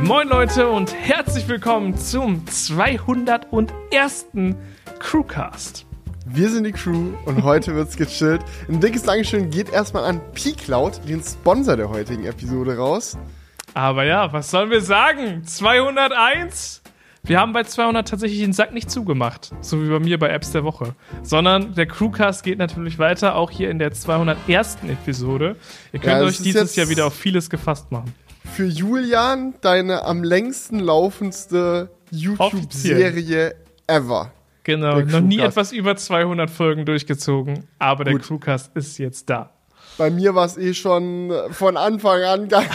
Moin Leute und herzlich willkommen zum 201. Crewcast. Wir sind die Crew und heute wird's gechillt. Ein dickes Dankeschön geht erstmal an P-Cloud, den Sponsor der heutigen Episode, raus. Aber ja, was sollen wir sagen? 201? Wir haben bei 200 tatsächlich den Sack nicht zugemacht, so wie bei mir bei Apps der Woche, sondern der Crewcast geht natürlich weiter, auch hier in der 201. Episode. Ihr könnt Ja, euch dieses jetzt- Jahr wieder auf vieles gefasst machen. Für Julian deine am längsten laufendste YouTube-Serie ever. Genau, Der noch nie etwas über 200 Folgen durchgezogen, aber der Gut. Crewcast ist jetzt da. Bei mir war es eh schon von Anfang an ganz,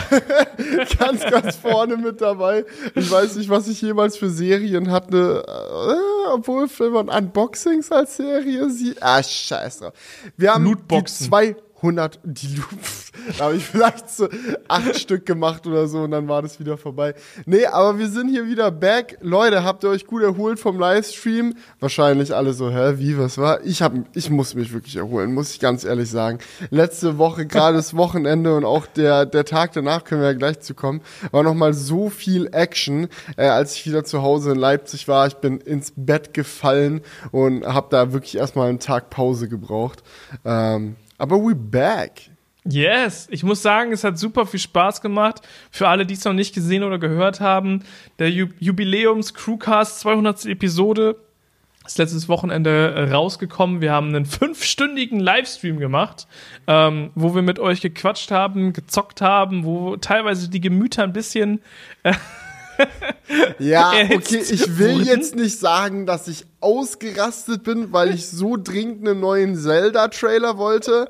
ganz, ganz vorne mit dabei. Ich weiß nicht, was ich jemals für Serien hatte, äh, obwohl wenn man Unboxings als Serie sieht. Ah, scheiß drauf. Wir haben Lootboxen. die 200, die Loot, da habe ich vielleicht so acht Stück gemacht oder so und dann war das wieder vorbei. Nee, aber wir sind hier wieder back. Leute, habt ihr euch gut erholt vom Livestream? Wahrscheinlich alle so, hä, wie, was war? Ich hab, ich muss mich wirklich erholen, muss ich ganz ehrlich sagen. Letzte Woche, gerade das Wochenende und auch der, der Tag danach, können wir ja gleich zu kommen, war nochmal so viel Action, äh, als ich wieder zu Hause in Leipzig war. Ich bin ins Bett gefallen und habe da wirklich erstmal einen Tag Pause gebraucht. Ähm, aber we back. Yes, ich muss sagen, es hat super viel Spaß gemacht. Für alle, die es noch nicht gesehen oder gehört haben, der Ju Jubiläums Crewcast 200. Episode ist letztes Wochenende äh, rausgekommen. Wir haben einen fünfstündigen Livestream gemacht, ähm, wo wir mit euch gequatscht haben, gezockt haben, wo teilweise die Gemüter ein bisschen Ja, okay, ich will jetzt nicht sagen, dass ich ausgerastet bin, weil ich so dringend einen neuen Zelda-Trailer wollte.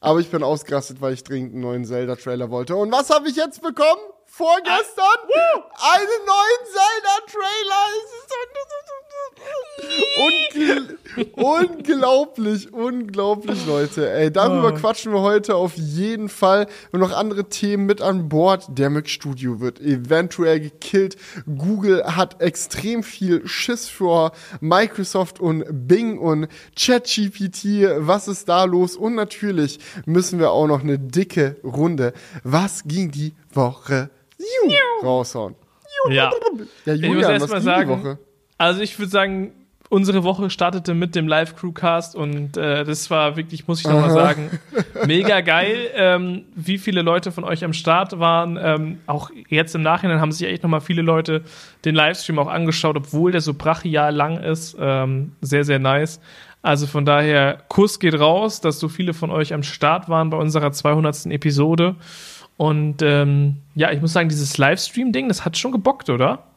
Aber ich bin ausgerastet, weil ich dringend einen neuen Zelda-Trailer wollte. Und was habe ich jetzt bekommen? Vorgestern? einen neuen Zelda-Trailer! Es ist so- Ungl unglaublich, unglaublich, Leute. Ey, darüber Oh. quatschen wir heute auf jeden Fall. Und noch andere Themen mit an Bord. Der Mac Studio wird eventuell gekillt. Google hat extrem viel Schiss vor Microsoft und Bing und ChatGPT. Was ist da los? Und natürlich müssen wir auch noch eine dicke Runde. Was ging die Woche? Juh, raushauen. ja. Ja, Ich muss Julian, erst was mal ging sagen, die Woche? Also ich würde sagen, unsere Woche startete mit dem Live-Crewcast und äh, das war wirklich, muss ich nochmal sagen, mega geil, ähm, wie viele Leute von euch am Start waren. Ähm, auch jetzt im Nachhinein haben sich echt nochmal viele Leute den Livestream auch angeschaut, obwohl der so brachial lang ist. Ähm, sehr, sehr nice. Also von daher, Kuss geht raus, dass so viele von euch am Start waren bei unserer 200. Episode. Und ähm, ja, ich muss sagen, dieses Livestream-Ding, das hat schon gebockt, oder?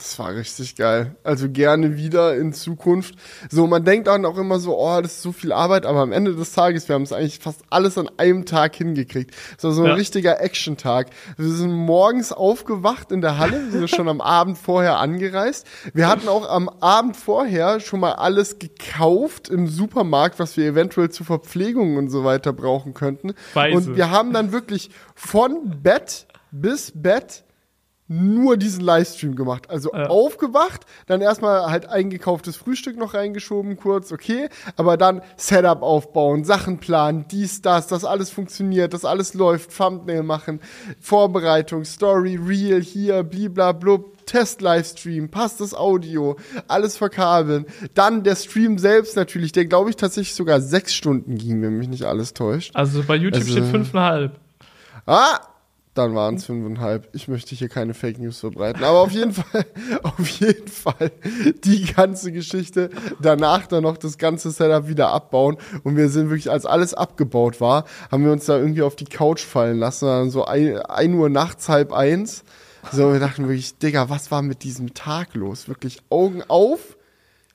Das war richtig geil. Also gerne wieder in Zukunft. So, man denkt dann auch immer so, oh, das ist so viel Arbeit, aber am Ende des Tages, wir haben es eigentlich fast alles an einem Tag hingekriegt. Das war so ein Ja. richtiger Action-Tag. Wir sind morgens aufgewacht in der Halle, wir sind schon am Abend vorher angereist. Wir hatten auch am Abend vorher schon mal alles gekauft im Supermarkt, was wir eventuell zur Verpflegung und so weiter brauchen könnten. Weise. Und wir haben dann wirklich von Bett bis Bett nur diesen Livestream gemacht. Also Ja. aufgewacht, dann erstmal halt eingekauftes Frühstück noch reingeschoben, kurz, okay, aber dann Setup aufbauen, Sachen planen, dies, das, das alles funktioniert, das alles läuft, Thumbnail machen, Vorbereitung, Story, Reel, hier, bliblablub, Test-Livestream, passt das Audio, alles verkabeln. Dann der Stream selbst natürlich, der glaube ich tatsächlich sogar sechs Stunden ging, wenn mich nicht alles täuscht. Also bei YouTube Also- steht fünfeinhalb. Ah, dann waren es fünfeinhalb. Ich möchte hier keine Fake News verbreiten. Aber auf jeden Fall, auf jeden Fall die ganze Geschichte. Danach dann noch das ganze Setup wieder abbauen. Und wir sind wirklich, als alles abgebaut war, haben wir uns da irgendwie auf die Couch fallen lassen. Dann so ein, ein Uhr nachts, halb eins. So, wir dachten wirklich, Digga, was war mit diesem Tag los? Wirklich Augen auf.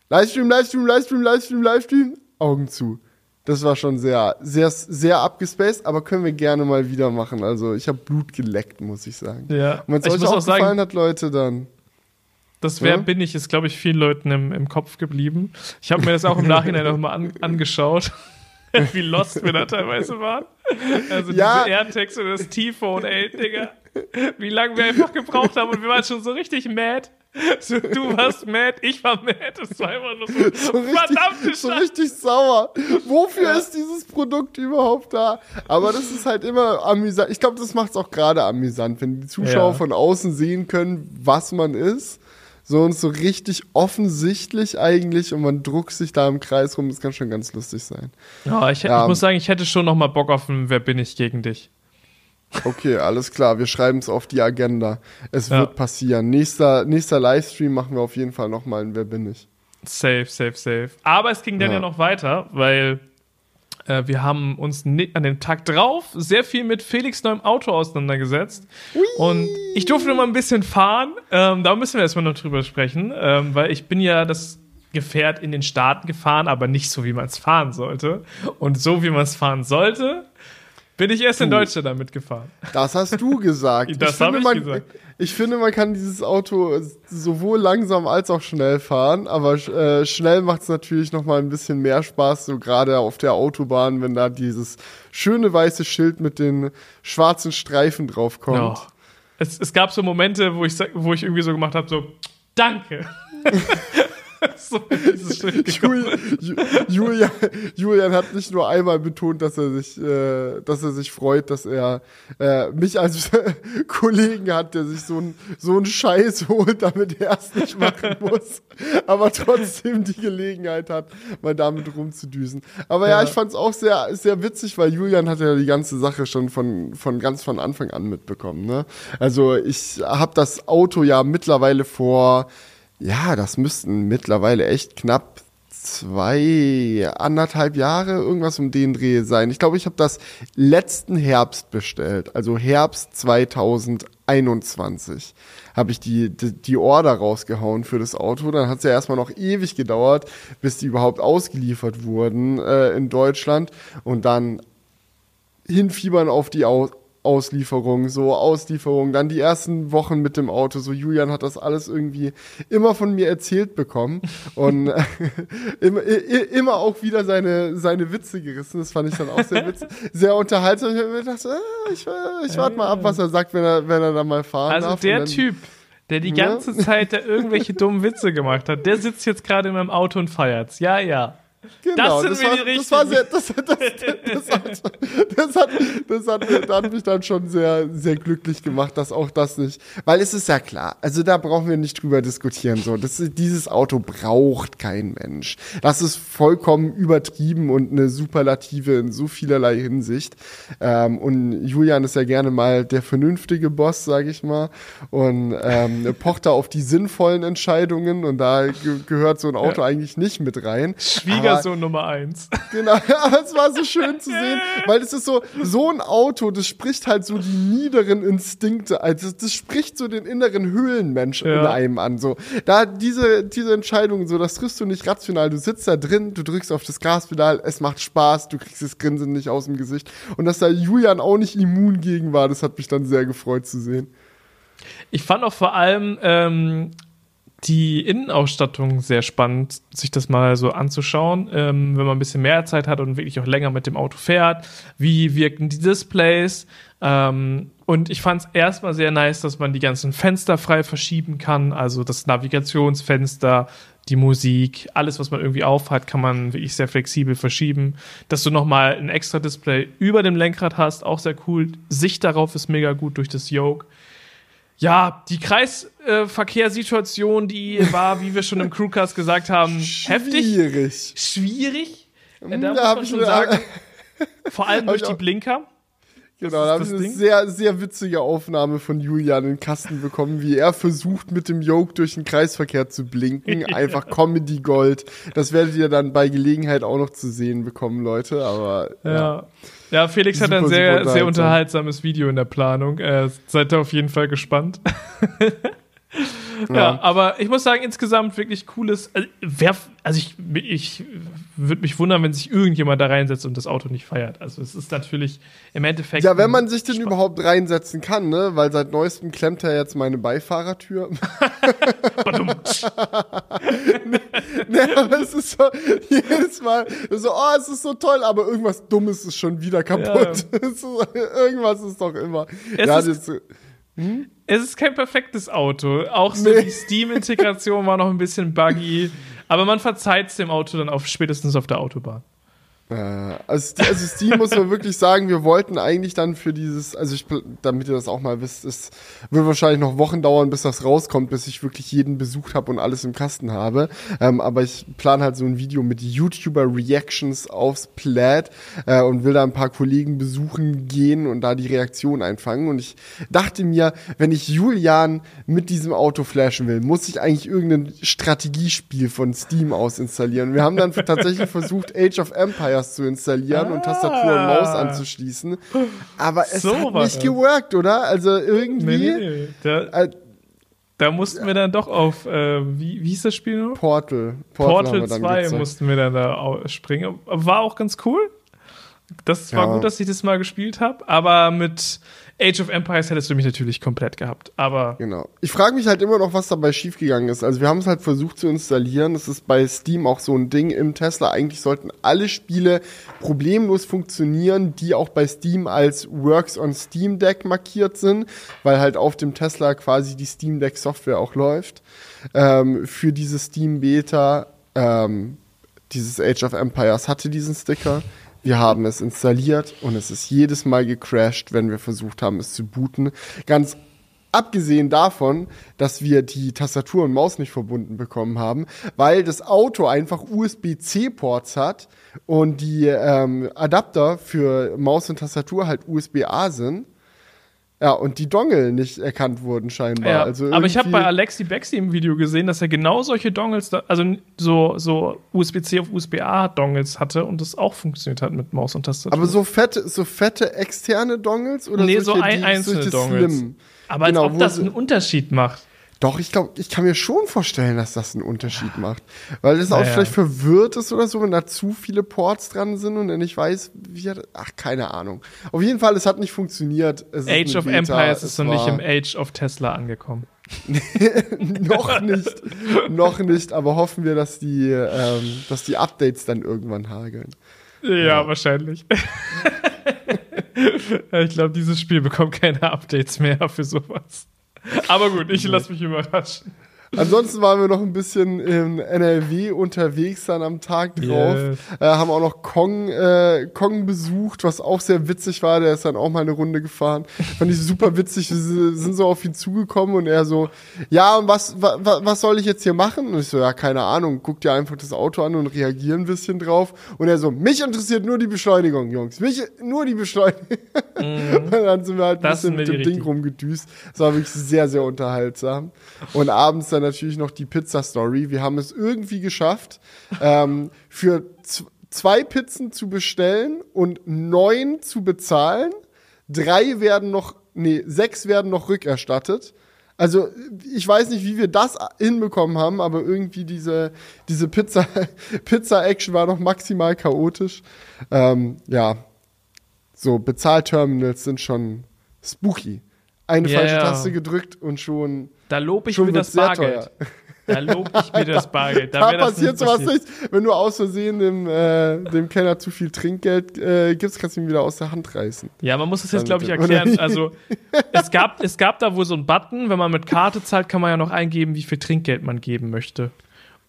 Livestream, Livestream, Livestream, Livestream, Livestream. Augen zu. Das war schon sehr, sehr, sehr abgespaced, aber können wir gerne mal wieder machen. Also ich habe Blut geleckt, muss ich sagen. Ja. Und wenn es euch muss auch auch sagen- gefallen hat, Leute, dann. Das Wer Ja? bin ich, ist, glaube ich, vielen Leuten im, im Kopf geblieben. Ich habe mir das auch im Nachhinein nochmal an, angeschaut, wie lost wir da teilweise waren. Also Ja. diese und das T-Phone, ey, Digga. Wie lange wir einfach gebraucht haben und wir waren schon so richtig mad. So, du warst mad, ich war mad. Das war immer nur so, so richtig, so richtig sauer. Wofür ja. ist dieses Produkt überhaupt da? Aber das ist halt immer amüsant. Ich glaube, das macht es auch gerade amüsant, wenn die Zuschauer ja. von außen sehen können, was man ist. So und so richtig offensichtlich eigentlich und man druckt sich da im Kreis rum. Das kann schon ganz lustig sein. Ja, ich, ja. ich muss sagen, ich hätte schon noch mal Bock auf ein Wer bin ich gegen dich. Okay, alles klar. Wir schreiben es auf die Agenda. Es ja. wird passieren. Nächster, nächster Livestream machen wir auf jeden Fall nochmal ein Wer bin ich. Safe, safe, safe. Aber es ging dann ja, ja noch weiter, weil äh, wir haben uns an dem Tag drauf sehr viel mit Felix neuem Auto auseinandergesetzt. Ui. Und ich durfte noch mal ein bisschen fahren. Ähm, da müssen wir erstmal noch drüber sprechen, ähm, weil ich bin ja das Gefährt in den Staaten gefahren, aber nicht so, wie man es fahren sollte. Und so, wie man es fahren sollte, bin ich erst du. in Deutschland damit gefahren. Das hast du gesagt. das habe ich man, gesagt. Ich finde, man kann dieses Auto sowohl langsam als auch schnell fahren, aber äh, schnell macht es natürlich noch mal ein bisschen mehr Spaß, so gerade auf der Autobahn, wenn da dieses schöne weiße Schild mit den schwarzen Streifen draufkommt. Ja. Es, es gab so Momente, wo ich, wo ich irgendwie so gemacht habe, so, danke. so Julian, Julian, Julian, hat nicht nur einmal betont, dass er sich, äh, dass er sich freut, dass er äh, mich als Kollegen hat, der sich so einen so einen Scheiß holt, damit er es nicht machen muss, aber trotzdem die Gelegenheit hat, mal damit rumzudüsen. Aber ja, ja ich fand es auch sehr, sehr witzig, weil Julian hat ja die ganze Sache schon von, von ganz von Anfang an mitbekommen. Ne? Also ich habe das Auto ja mittlerweile vor ja, das müssten mittlerweile echt knapp zwei, anderthalb Jahre, irgendwas um den Dreh sein. Ich glaube, ich habe das letzten Herbst bestellt, also Herbst 2021 habe ich die, die, die Order rausgehauen für das Auto. Dann hat es ja erstmal noch ewig gedauert, bis die überhaupt ausgeliefert wurden äh, in Deutschland und dann hinfiebern auf die Au Auslieferung, so Auslieferung, dann die ersten Wochen mit dem Auto, so Julian hat das alles irgendwie immer von mir erzählt bekommen und immer, immer auch wieder seine, seine Witze gerissen, das fand ich dann auch sehr witzig, sehr unterhaltsam. Ich habe mir gedacht, äh, ich, ich warte mal ab, was er sagt, wenn er, wenn er dann mal fahren also darf. Also der Typ, der die ganze ja? Zeit da irgendwelche dummen Witze gemacht hat, der sitzt jetzt gerade in meinem Auto und feiert's. Ja, ja. Genau, das, das, war, das war sehr, das, das, das, hat, das, hat, das hat, das hat mich dann schon sehr, sehr glücklich gemacht, dass auch das nicht, weil es ist ja klar, also da brauchen wir nicht drüber diskutieren, so, das, dieses Auto braucht kein Mensch. Das ist vollkommen übertrieben und eine Superlative in so vielerlei Hinsicht. Ähm, und Julian ist ja gerne mal der vernünftige Boss, sag ich mal, und ähm, pocht da auf die sinnvollen Entscheidungen und da ge gehört so ein Auto ja. eigentlich nicht mit rein. Schwieger Schwiegersohn Nummer eins. Genau, aber es war so schön zu sehen, weil es ist so, so ein Auto, das spricht halt so die niederen Instinkte, also das spricht so den inneren Höhlenmensch ja. in einem an, so. Da diese, diese Entscheidung, so, das triffst du nicht rational, du sitzt da drin, du drückst auf das Gaspedal, es macht Spaß, du kriegst das Grinsen nicht aus dem Gesicht und dass da Julian auch nicht immun gegen war, das hat mich dann sehr gefreut zu sehen. Ich fand auch vor allem ähm, die Innenausstattung sehr spannend, sich das mal so anzuschauen, ähm, wenn man ein bisschen mehr Zeit hat und wirklich auch länger mit dem Auto fährt. Wie wirken die Displays? Ähm, und ich fand es erstmal sehr nice, dass man die ganzen Fenster frei verschieben kann, also das Navigationsfenster, die Musik, alles, was man irgendwie aufhat, kann man wirklich sehr flexibel verschieben. Dass du nochmal ein extra Display über dem Lenkrad hast, auch sehr cool. Sicht darauf ist mega gut durch das Yoke. Ja, die Kreisverkehrssituation, die war, wie wir schon im Crewcast gesagt haben, heftig. Schwierig. Schwierig. Ja, da, da muss man schon sagen. Vor allem durch die Blinker. Genau, da habe ich eine sehr, sehr witzige Aufnahme von Julian in den Kasten bekommen, wie er versucht, mit dem Yoke durch den Kreisverkehr zu blinken. Einfach Comedy Gold. Das werdet ihr dann bei Gelegenheit auch noch zu sehen bekommen, Leute. Aber ja. ja. Ja, Felix super, hat ein sehr, sehr unterhaltsames Video in der Planung. Äh, seid ihr auf jeden Fall gespannt. ja. ja. aber ich muss sagen, insgesamt wirklich cooles. Also, wer, also ich, ich würde mich wundern, wenn sich irgendjemand da reinsetzt und das Auto nicht feiert. Also es ist natürlich im Endeffekt. Ja, wenn man sich denn überhaupt reinsetzen kann, ne? Weil seit neuestem klemmt er jetzt meine Beifahrertür. nee, nee, aber es ist so, jedes Mal so, oh, es ist so toll, aber irgendwas Dummes ist schon wieder kapput. Ja. irgendwas ist doch immer. Es ja, ist, das, Hm? Es ist kein perfektes Auto. Auch so Nee. die Steam-Integration war noch ein bisschen buggy. Aber man verzeiht es dem Auto dann auf, spätestens auf der Autobahn. Äh, also, also Steam muss man wirklich sagen, wir wollten eigentlich dann für dieses, also ich, damit ihr das auch mal wisst, es wird wahrscheinlich noch Wochen dauern, bis das rauskommt, bis ich wirklich jeden besucht habe und alles im Kasten habe. Ähm, aber ich plane halt so ein Video mit YouTuber-Reactions aufs Plaid äh, und will da ein paar Kollegen besuchen gehen und da die Reaktion einfangen. Und ich dachte mir, wenn ich Julian mit diesem Auto flashen will, muss ich eigentlich irgendein Strategiespiel von Steam aus installieren. Wir haben dann tatsächlich versucht, Age of Empires zu installieren und Tastatur und Maus anzuschließen. Aber es So hat nicht geworkt, oder? Also irgendwie. Nee, nee, nee. Da, Äh, da mussten wir dann doch auf, äh, wie, wie hieß das Spiel noch? Portal. Portal, Portal wir dann 2 gezeigt. mussten wir dann da springen. War auch ganz cool. Das war Ja. gut, dass ich das mal gespielt habe. Aber mit Age of Empires hättest du mich natürlich komplett gehabt. Aber Genau. Ich frage mich halt immer noch, was dabei schiefgegangen ist. Also wir haben es halt versucht zu installieren. Das ist bei Steam auch so ein Ding im Tesla. Eigentlich sollten alle Spiele problemlos funktionieren, die auch bei Steam als Works on Steam Deck markiert sind, weil halt auf dem Tesla quasi die Steam Deck Software auch läuft. Ähm, für diese Steam Beta, ähm, dieses Age of Empires hatte diesen Sticker. Wir haben es installiert und es ist jedes Mal gecrashed, wenn wir versucht haben, es zu booten. Ganz abgesehen davon, dass wir die Tastatur und Maus nicht verbunden bekommen haben, weil das Auto einfach USB-C-Ports hat und die ähm, Adapter für Maus und Tastatur halt USB-A sind. Ja, und die Dongle nicht erkannt wurden scheinbar. Ja, also aber ich habe bei Alexi Bexi im Video gesehen, dass er genau solche Dongles, also so, so USB-C auf USB-A-Dongles hatte und das auch funktioniert hat mit Maus und Tastatur. Aber so fette, so fette externe Dongles oder nee, so solche, ein, die- einzelne solche Dongles. Slim? Aber als Genau, ob wo das einen Unterschied macht. Doch, ich glaube, ich kann mir schon vorstellen, dass das einen Unterschied macht. Weil das auch Naja. vielleicht verwirrt ist oder so, wenn da zu viele Ports dran sind und er nicht weiß, wie er. Ach, keine Ahnung. Auf jeden Fall, es hat nicht funktioniert. Es Age of Beta, Empires es ist noch nicht im Age of Tesla angekommen. noch nicht, noch nicht, aber hoffen wir, dass die, ähm, dass die Updates dann irgendwann hageln. Ja, wahrscheinlich. ich glaube, dieses Spiel bekommt keine Updates mehr für sowas. Aber gut, ich lasse mich überraschen. Ansonsten waren wir noch ein bisschen in NRW unterwegs dann am Tag drauf. Yes. Äh, haben auch noch Kong, äh, Kong besucht, was auch sehr witzig war. Der ist dann auch mal eine Runde gefahren. Fand ich super witzig. Wir sind so auf ihn zugekommen und er so, ja, und was, wa, wa- was soll ich jetzt hier machen? Und ich so, ja, keine Ahnung. Guck dir einfach das Auto an und reagier ein bisschen drauf. Und er so, mich interessiert nur die Beschleunigung, Jungs. Mich, nur die Beschleunigung. und dann sind wir halt ein Das bisschen mit dem Ding rumgedüst. Das war wirklich sehr, sehr unterhaltsam. Und abends dann natürlich noch die Pizza-Story. Wir haben es irgendwie geschafft, ähm, für zwei Pizzen zu bestellen und neun zu bezahlen. Drei werden noch, nee, sechs werden noch rückerstattet. Also, ich weiß nicht, wie wir das hinbekommen haben, aber irgendwie diese, diese Pizza, Pizza-Action war noch maximal chaotisch. Ähm, ja, so Bezahlterminals sind schon spooky. Eine Ja, falsche. Taste gedrückt und schon, Da lobe ich schon mir das Bargeld. Da lobe ich mir das Bargeld. Da, das passiert sowas nicht. Wenn du aus Versehen dem, äh, dem Kellner zu viel Trinkgeld äh, gibst, kannst du ihn wieder aus der Hand reißen. Ja, man muss das jetzt, glaube ich, erklären. Also, es gab, es gab da wohl so einen Button, wenn man mit Karte zahlt, kann man ja noch eingeben, wie viel Trinkgeld man geben möchte.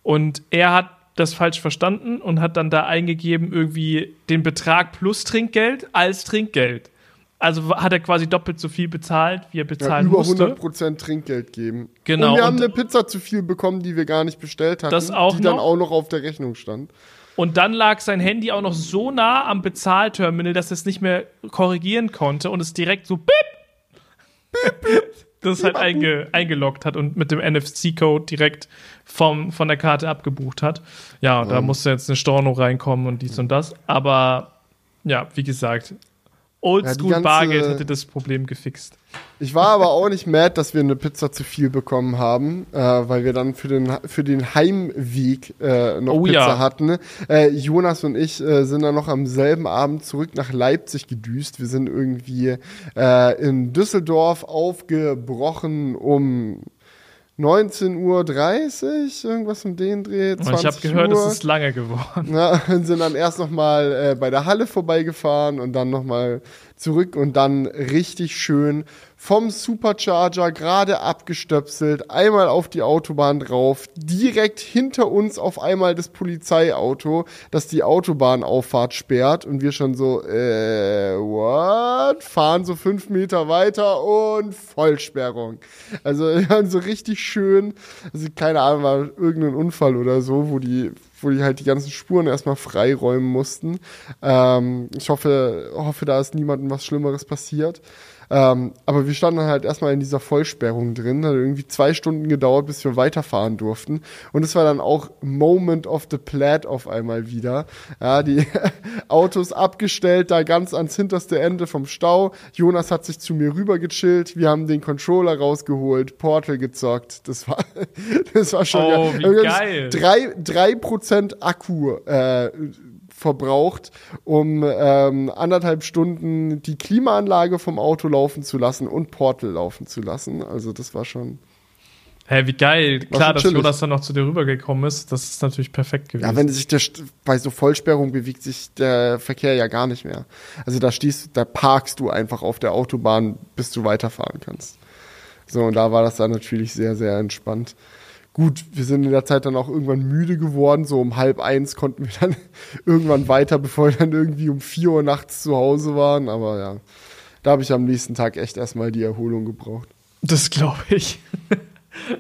Und er hat das falsch verstanden und hat dann da eingegeben, irgendwie den Betrag plus Trinkgeld als Trinkgeld. Also hat er quasi doppelt so viel bezahlt, wie er Ja, bezahlen über musste. 100% Trinkgeld geben. Genau, Und wir haben und- eine Pizza zu viel bekommen, die wir gar nicht bestellt hatten, Das auch die dann noch? auch noch auf der Rechnung stand. Und dann lag sein Handy auch noch so nah am Bezahlterminal, dass es nicht mehr korrigieren konnte und es direkt so bip, das halt einge, eingeloggt hat und mit dem NFC-Code direkt vom, von der Karte abgebucht hat. Ja, da musste jetzt eine Storno reinkommen und dies und das. Aber ja, wie gesagt, Oldschool ganze- Bargeld hätte das Problem gefixt. Ich war aber auch nicht mad, dass wir eine Pizza zu viel bekommen haben, äh, weil wir dann für den, für den Heimweg äh, noch Oh Pizza ja. hatten. Äh, Jonas und ich äh, sind dann noch am selben Abend zurück nach Leipzig gedüst. Wir sind irgendwie äh, in Düsseldorf aufgebrochen um 19.30 Uhr, irgendwas um den Dreh. Und ich habe gehört, Uhr. es ist lange geworden. Ja, und sind dann erst noch mal äh, bei der Halle vorbeigefahren und dann noch mal zurück und dann richtig schön vom Supercharger gerade abgestöpselt, einmal auf die Autobahn drauf, direkt hinter uns auf einmal das Polizeiauto, das die Autobahnauffahrt sperrt und wir schon so, äh, what? Fahren so fünf Meter weiter und Vollsperrung. Also wir waren so richtig schön, also keine Ahnung, war irgendein Unfall oder so, wo die wo die halt die ganzen Spuren erstmal freiräumen mussten. Ähm, ich hoffe, hoffe, da ist niemandem was Schlimmeres passiert. Ähm, aber wir standen halt erstmal in dieser Vollsperrung drin. Hat irgendwie zwei Stunden gedauert, bis wir weiterfahren durften. Und es war dann auch Moment of the Plaid auf einmal wieder. Ja, die Autos abgestellt, da ganz ans hinterste Ende vom Stau. Jonas hat sich zu mir rüber gechillt. Wir haben den Controller rausgeholt, Portal gezockt. Das war, das war schon oh, geil. Drei, drei Prozent Akku, äh, verbraucht, um ähm, anderthalb Stunden die Klimaanlage vom Auto laufen zu lassen und Portal laufen zu lassen. Also das war schon. Hä, hey, wie geil. Klar, dass Jonas dann noch zu dir rübergekommen ist, das ist natürlich perfekt gewesen. Ja, wenn sich der, bei so Vollsperrung bewegt sich der Verkehr ja gar nicht mehr. Also da stehst, da parkst du einfach auf der Autobahn, bis du weiterfahren kannst. So, und da war das dann natürlich sehr, sehr entspannt. Gut, wir sind in der Zeit dann auch irgendwann müde geworden. So um halb eins konnten wir dann irgendwann weiter, bevor wir dann irgendwie um vier Uhr nachts zu Hause waren. Aber ja, da habe ich am nächsten Tag echt erstmal die Erholung gebraucht. Das glaube ich.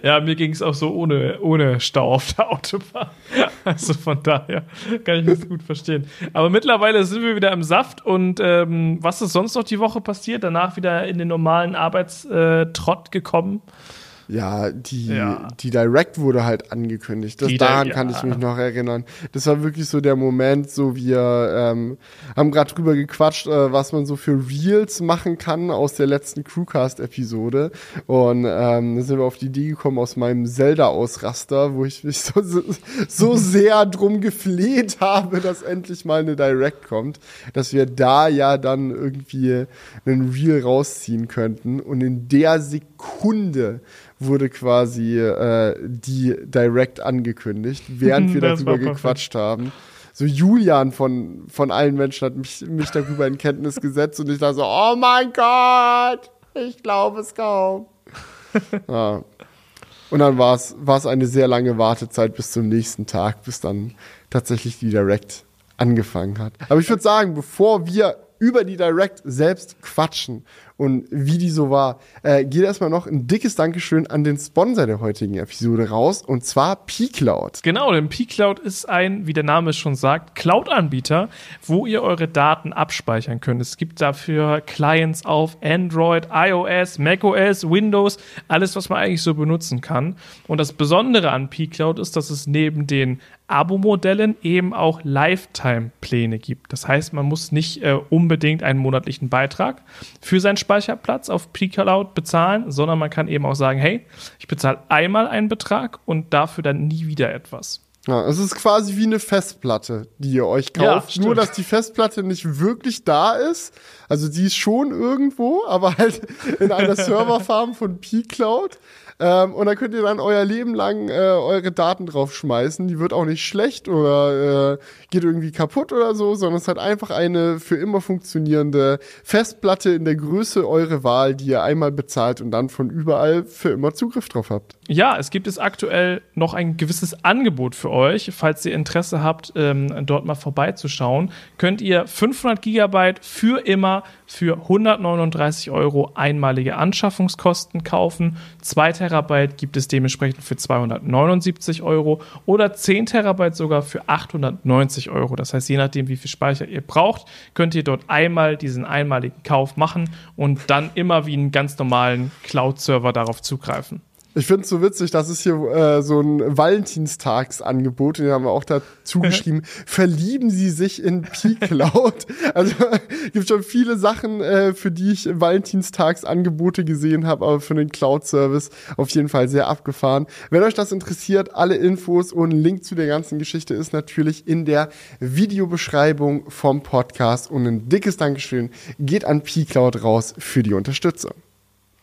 ja, mir ging es auch so ohne, ohne Stau auf der Autobahn. Also von daher kann ich das gut verstehen. Aber mittlerweile sind wir wieder im Saft und ähm, was ist sonst noch die Woche passiert? Danach wieder in den normalen Arbeitstrott gekommen. Ja, die, ja. die Direct wurde halt angekündigt. Das, daran ja. kann ich mich noch erinnern. Das war wirklich so der Moment, so wir ähm, haben gerade drüber gequatscht, äh, was man so für Reels machen kann aus der letzten Crewcast-Episode. Und ähm, da sind wir auf die Idee gekommen aus meinem Zelda-Ausraster, wo ich mich so, so, so sehr drum gefleht habe, dass endlich mal eine Direct kommt, dass wir da ja dann irgendwie einen Reel rausziehen könnten. Und in der Sekunde wurde quasi äh, die direct angekündigt, während wir darüber gequatscht haben. So Julian von, von allen Menschen hat mich, mich darüber in Kenntnis gesetzt und ich dachte so, oh mein Gott, ich glaube es kaum. ja. Und dann war es eine sehr lange Wartezeit bis zum nächsten Tag, bis dann tatsächlich die Direct angefangen hat. Aber ich würde sagen, bevor wir über die Direct selbst quatschen und wie die so war, äh, geht erstmal noch ein dickes Dankeschön an den Sponsor der heutigen Episode raus und zwar P-Cloud. Genau, denn P-Cloud ist ein, wie der Name es schon sagt, Cloud-Anbieter, wo ihr eure Daten abspeichern könnt. Es gibt dafür Clients auf Android, iOS, macOS, Windows, alles, was man eigentlich so benutzen kann. Und das Besondere an P-Cloud ist, dass es neben den Abo-Modellen eben auch Lifetime-Pläne gibt. Das heißt, man muss nicht äh, unbedingt einen monatlichen Beitrag für seinen Speicherplatz auf Precloud bezahlen, sondern man kann eben auch sagen, hey, ich bezahle einmal einen Betrag und dafür dann nie wieder etwas. Ja, es ist quasi wie eine Festplatte, die ihr euch kauft. Ja, Nur, dass die Festplatte nicht wirklich da ist. Also die ist schon irgendwo, aber halt in einer Serverfarm von P-Cloud. Ähm, und dann könnt ihr dann euer Leben lang äh, eure Daten draufschmeißen. Die wird auch nicht schlecht oder äh, geht irgendwie kaputt oder so, sondern es hat einfach eine für immer funktionierende Festplatte in der Größe eure Wahl, die ihr einmal bezahlt und dann von überall für immer Zugriff drauf habt. Ja, es gibt es aktuell noch ein gewisses Angebot für euch. Falls ihr Interesse habt, ähm, dort mal vorbeizuschauen, könnt ihr 500 Gigabyte für immer für 139 Euro einmalige Anschaffungskosten kaufen. 2 Terabyte gibt es dementsprechend für 279 Euro oder 10 Terabyte sogar für 890 Euro. Das heißt, je nachdem, wie viel Speicher ihr braucht, könnt ihr dort einmal diesen einmaligen Kauf machen und dann immer wie einen ganz normalen Cloud-Server darauf zugreifen. Ich finde es so witzig, das ist hier äh, so ein Valentinstagsangebot, den haben wir auch dazu geschrieben. Verlieben Sie sich in P-Cloud? also gibt schon viele Sachen, äh, für die ich Valentinstagsangebote gesehen habe, aber für den Cloud-Service auf jeden Fall sehr abgefahren. Wenn euch das interessiert, alle Infos und ein Link zu der ganzen Geschichte ist natürlich in der Videobeschreibung vom Podcast. Und ein dickes Dankeschön geht an P-Cloud raus für die Unterstützung.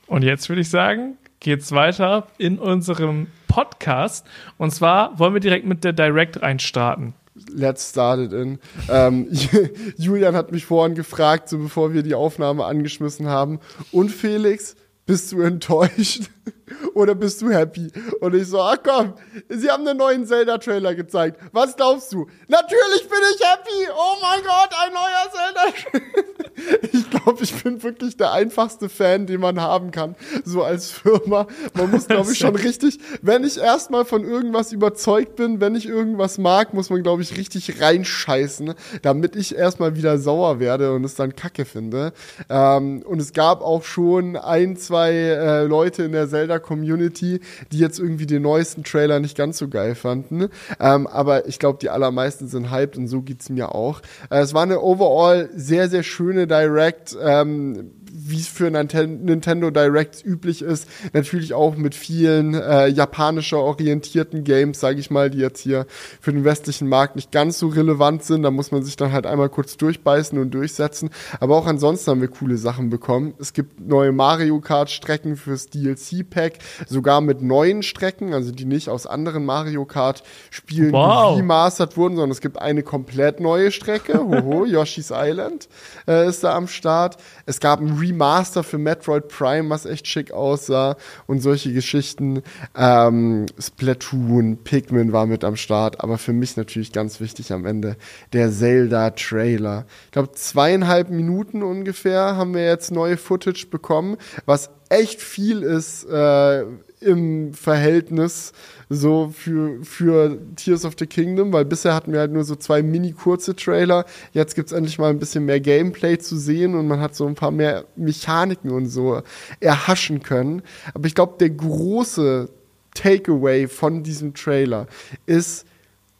Und jetzt würde ich sagen, geht's weiter in unserem Podcast. Und zwar wollen wir direkt mit der Direct reinstarten. let's start it in. Ähm, Julian hat mich vorhin gefragt, so bevor wir die Aufnahme angeschmissen haben. Und Felix, bist du enttäuscht oder bist du happy? Und ich so, ach komm, sie haben einen neuen Zelda-Trailer gezeigt. Was glaubst du? Natürlich bin ich happy! Oh mein Gott, ein neuer Zelda-Trailer! ich glaube, ich bin wirklich der einfachste Fan, den man haben kann, so als Firma. Man muss, glaube ich, schon richtig, wenn ich erstmal von irgendwas überzeugt bin, wenn ich irgendwas mag, muss man, glaube ich, richtig reinscheißen, damit ich erstmal wieder sauer werde und es dann kacke finde. Ähm, und es gab auch schon ein, zwei äh, Leute in der Zelda-Community, die jetzt irgendwie den neuesten Trailer nicht ganz so geil fanden. Ähm, aber ich glaube, die allermeisten sind hyped und so geht's mir auch. Äh, es war eine overall sehr, sehr schöne Direct. Ähm, wie es für Nintendo Directs üblich ist, natürlich auch mit vielen äh, japanischer orientierten Games, sage ich mal, die jetzt hier für den westlichen Markt nicht ganz so relevant sind. Da muss man sich dann halt einmal kurz durchbeißen und durchsetzen. Aber auch ansonsten haben wir coole Sachen bekommen. Es gibt neue Mario Kart Strecken fürs DLC Pack, sogar mit neuen Strecken, also die nicht aus anderen Mario Kart Spielen wow. remastert wurden, sondern es gibt eine komplett neue Strecke. Hoho, Yoshi's Island äh, ist da am Start. Es gab ein Remaster für Metroid Prime, was echt schick aussah und solche Geschichten. Ähm, Splatoon, Pikmin war mit am Start, aber für mich natürlich ganz wichtig am Ende der Zelda-Trailer. Ich glaube, zweieinhalb Minuten ungefähr haben wir jetzt neue Footage bekommen, was echt viel ist äh, im Verhältnis so für, für Tears of the Kingdom, weil bisher hatten wir halt nur so zwei mini kurze Trailer. Jetzt gibt's endlich mal ein bisschen mehr Gameplay zu sehen und man hat so ein paar mehr Mechaniken und so erhaschen können. Aber ich glaube, der große Takeaway von diesem Trailer ist,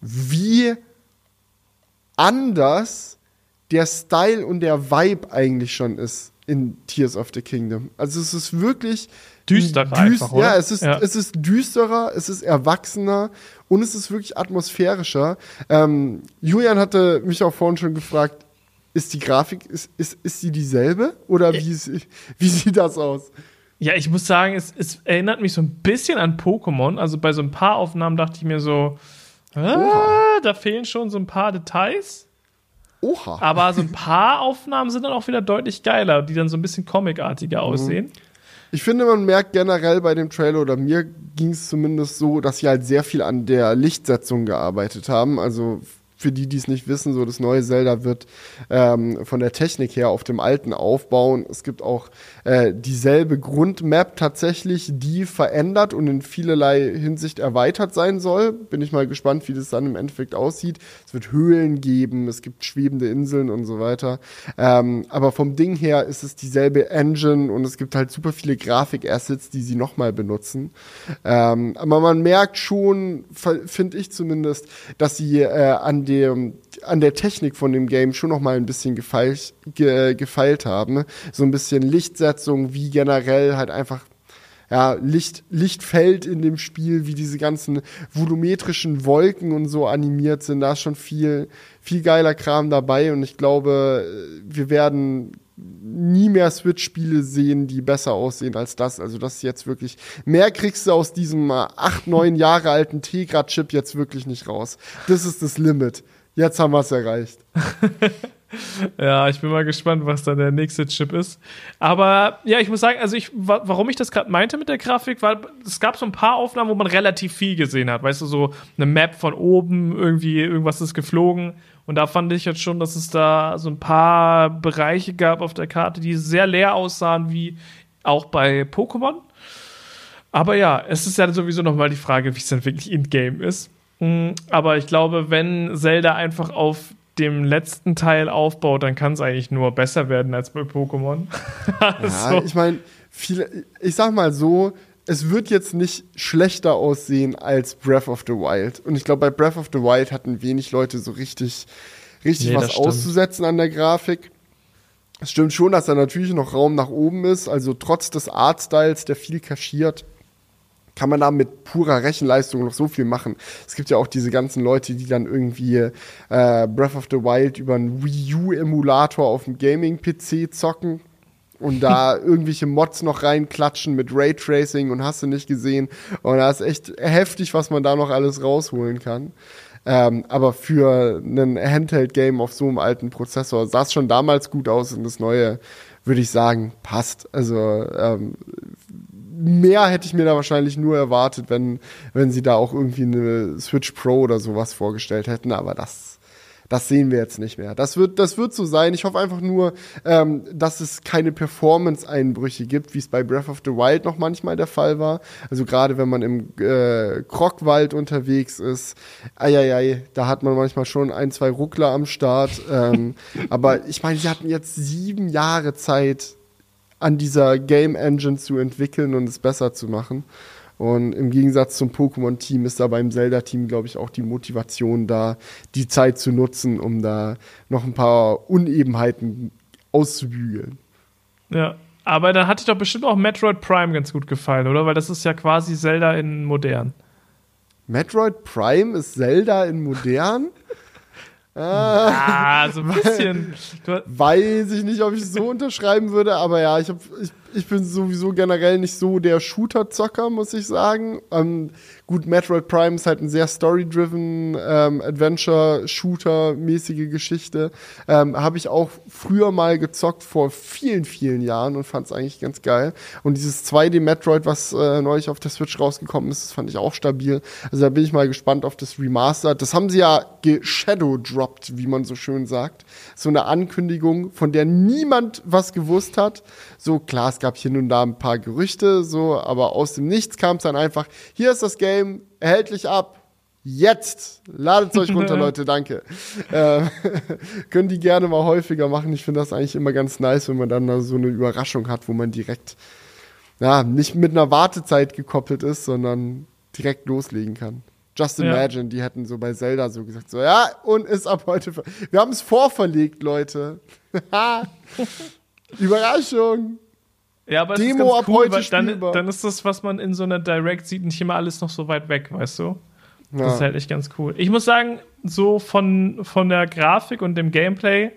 wie anders der Style und der Vibe eigentlich schon ist in Tears of the Kingdom. Also es ist wirklich düsterer düst einfach? Ja, es ist, ja. es ist düsterer, es ist erwachsener und es ist wirklich atmosphärischer. Ähm, Julian hatte mich auch vorhin schon gefragt, ist die Grafik, ist, ist, ist sie dieselbe oder wie, ist, wie sieht das aus? Ja, ich muss sagen, es, es erinnert mich so ein bisschen an Pokémon. Also bei so ein paar Aufnahmen dachte ich mir so, ah, da fehlen schon so ein paar Details. Oha. Aber so ein paar Aufnahmen sind dann auch wieder deutlich geiler, die dann so ein bisschen comicartiger mhm. Ich finde, man merkt generell bei dem Trailer, oder mir ging es zumindest so, dass sie halt sehr viel an der Lichtsetzung gearbeitet haben. Also für die, die es nicht wissen, so das neue Zelda wird ähm, von der Technik her auf dem alten aufbauen. Es gibt auch äh, dieselbe Grundmap tatsächlich, die verändert und in vielerlei Hinsicht erweitert sein soll. Bin ich mal gespannt, wie das dann im Endeffekt aussieht. Es wird Höhlen geben, es gibt schwebende Inseln und so weiter. Ähm, aber vom Ding her ist es dieselbe Engine und es gibt halt super viele Grafik-Assets, die sie nochmal benutzen. Ähm, aber man merkt schon, finde ich zumindest, dass sie äh, an dem, an der Technik von dem Game schon noch mal ein bisschen gefeilt, ge, gefeilt haben. So ein bisschen Lichtsetzung, wie generell halt einfach ja, Licht, fällt in dem Spiel, wie diese ganzen volumetrischen Wolken und so animiert sind. Da ist schon viel, viel geiler Kram dabei und ich glaube, wir werden nie mehr Switch-Spiele sehen, die besser aussehen als das. Also das ist jetzt wirklich, mehr kriegst du aus diesem acht, neun Jahre alten Tegra-Chip jetzt wirklich nicht raus. Das ist das Limit. Jetzt haben wir es erreicht. ja, ich bin mal gespannt, was dann der nächste Chip ist. Aber ja, ich muss sagen, also ich, warum ich das gerade meinte mit der Grafik, weil es gab so ein paar Aufnahmen, wo man relativ viel gesehen hat. Weißt du, so eine Map von oben, irgendwie irgendwas ist geflogen. Und da fand ich jetzt schon, dass es da so ein paar Bereiche gab auf der Karte, die sehr leer aussahen, wie auch bei Pokémon. Aber ja, es ist ja sowieso nochmal die Frage, wie es dann wirklich in-game ist. Hm, aber ich glaube, wenn Zelda einfach auf dem letzten Teil aufbaut, dann kann es eigentlich nur besser werden als bei Pokémon. also. Ja, ich meine, ich sag mal so, es wird jetzt nicht schlechter aussehen als Breath of the Wild. Und ich glaube, bei Breath of the Wild hatten wenig Leute so richtig, richtig nee, was auszusetzen an der Grafik. Es stimmt schon, dass da natürlich noch Raum nach oben ist. Also trotz des Artstyles, der viel kaschiert, kann man da mit purer Rechenleistung noch so viel machen. Es gibt ja auch diese ganzen Leute, die dann irgendwie äh, Breath of the Wild über einen Wii U-Emulator auf dem Gaming-PC zocken und da irgendwelche Mods noch reinklatschen mit Raytracing und hast du nicht gesehen. Und da ist echt heftig, was man da noch alles rausholen kann. Ähm, aber für ein Handheld-Game auf so einem alten Prozessor sah es schon damals gut aus und das neue, würde ich sagen, passt. Also ähm, mehr hätte ich mir da wahrscheinlich nur erwartet, wenn, wenn sie da auch irgendwie eine Switch Pro oder sowas vorgestellt hätten, aber das das sehen wir jetzt nicht mehr. Das wird, das wird so sein. Ich hoffe einfach nur, ähm, dass es keine Performance-Einbrüche gibt, wie es bei Breath of the Wild noch manchmal der Fall war. Also gerade wenn man im äh, Krockwald unterwegs ist, eieiei, da hat man manchmal schon ein, zwei Ruckler am Start. ähm, aber ich meine, sie hatten jetzt sieben Jahre Zeit, an dieser Game Engine zu entwickeln und es besser zu machen. Und im Gegensatz zum Pokémon-Team ist da beim Zelda-Team, glaube ich, auch die Motivation da, die Zeit zu nutzen, um da noch ein paar Unebenheiten auszubügeln. Ja, aber da hat dir doch bestimmt auch Metroid Prime ganz gut gefallen, oder? Weil das ist ja quasi Zelda in modern. Metroid Prime ist Zelda in modern? ah, so ein bisschen. Weiß ich nicht, ob ich so unterschreiben würde, aber ja, ich, hab, ich ich bin sowieso generell nicht so der Shooter-Zocker, muss ich sagen. Ähm, gut, Metroid Prime ist halt ein sehr story-driven ähm, Adventure-Shooter-mäßige Geschichte. Ähm, Habe ich auch früher mal gezockt vor vielen, vielen Jahren und fand es eigentlich ganz geil. Und dieses 2D-Metroid, was äh, neulich auf der Switch rausgekommen ist, das fand ich auch stabil. Also da bin ich mal gespannt auf das Remaster. Das haben sie ja geshadow-dropped, wie man so schön sagt. So eine Ankündigung, von der niemand was gewusst hat. So, klar, es gab hier nun da ein paar Gerüchte, so, aber aus dem Nichts kam es dann einfach, hier ist das Game, erhältlich ab, jetzt. Ladet es euch runter, Leute, danke. Äh, können die gerne mal häufiger machen. Ich finde das eigentlich immer ganz nice, wenn man dann da so eine Überraschung hat, wo man direkt, ja, nicht mit einer Wartezeit gekoppelt ist, sondern direkt loslegen kann. Just imagine, ja. die hätten so bei Zelda so gesagt, so, ja, und ist ab heute, wir haben es vorverlegt, Leute. Überraschung. Ja, aber Demo ab cool, heute dann, dann ist das, was man in so einer Direct sieht, nicht immer alles noch so weit weg, weißt du? Ja. Das ist halt echt ganz cool. Ich muss sagen, so von, von der Grafik und dem Gameplay,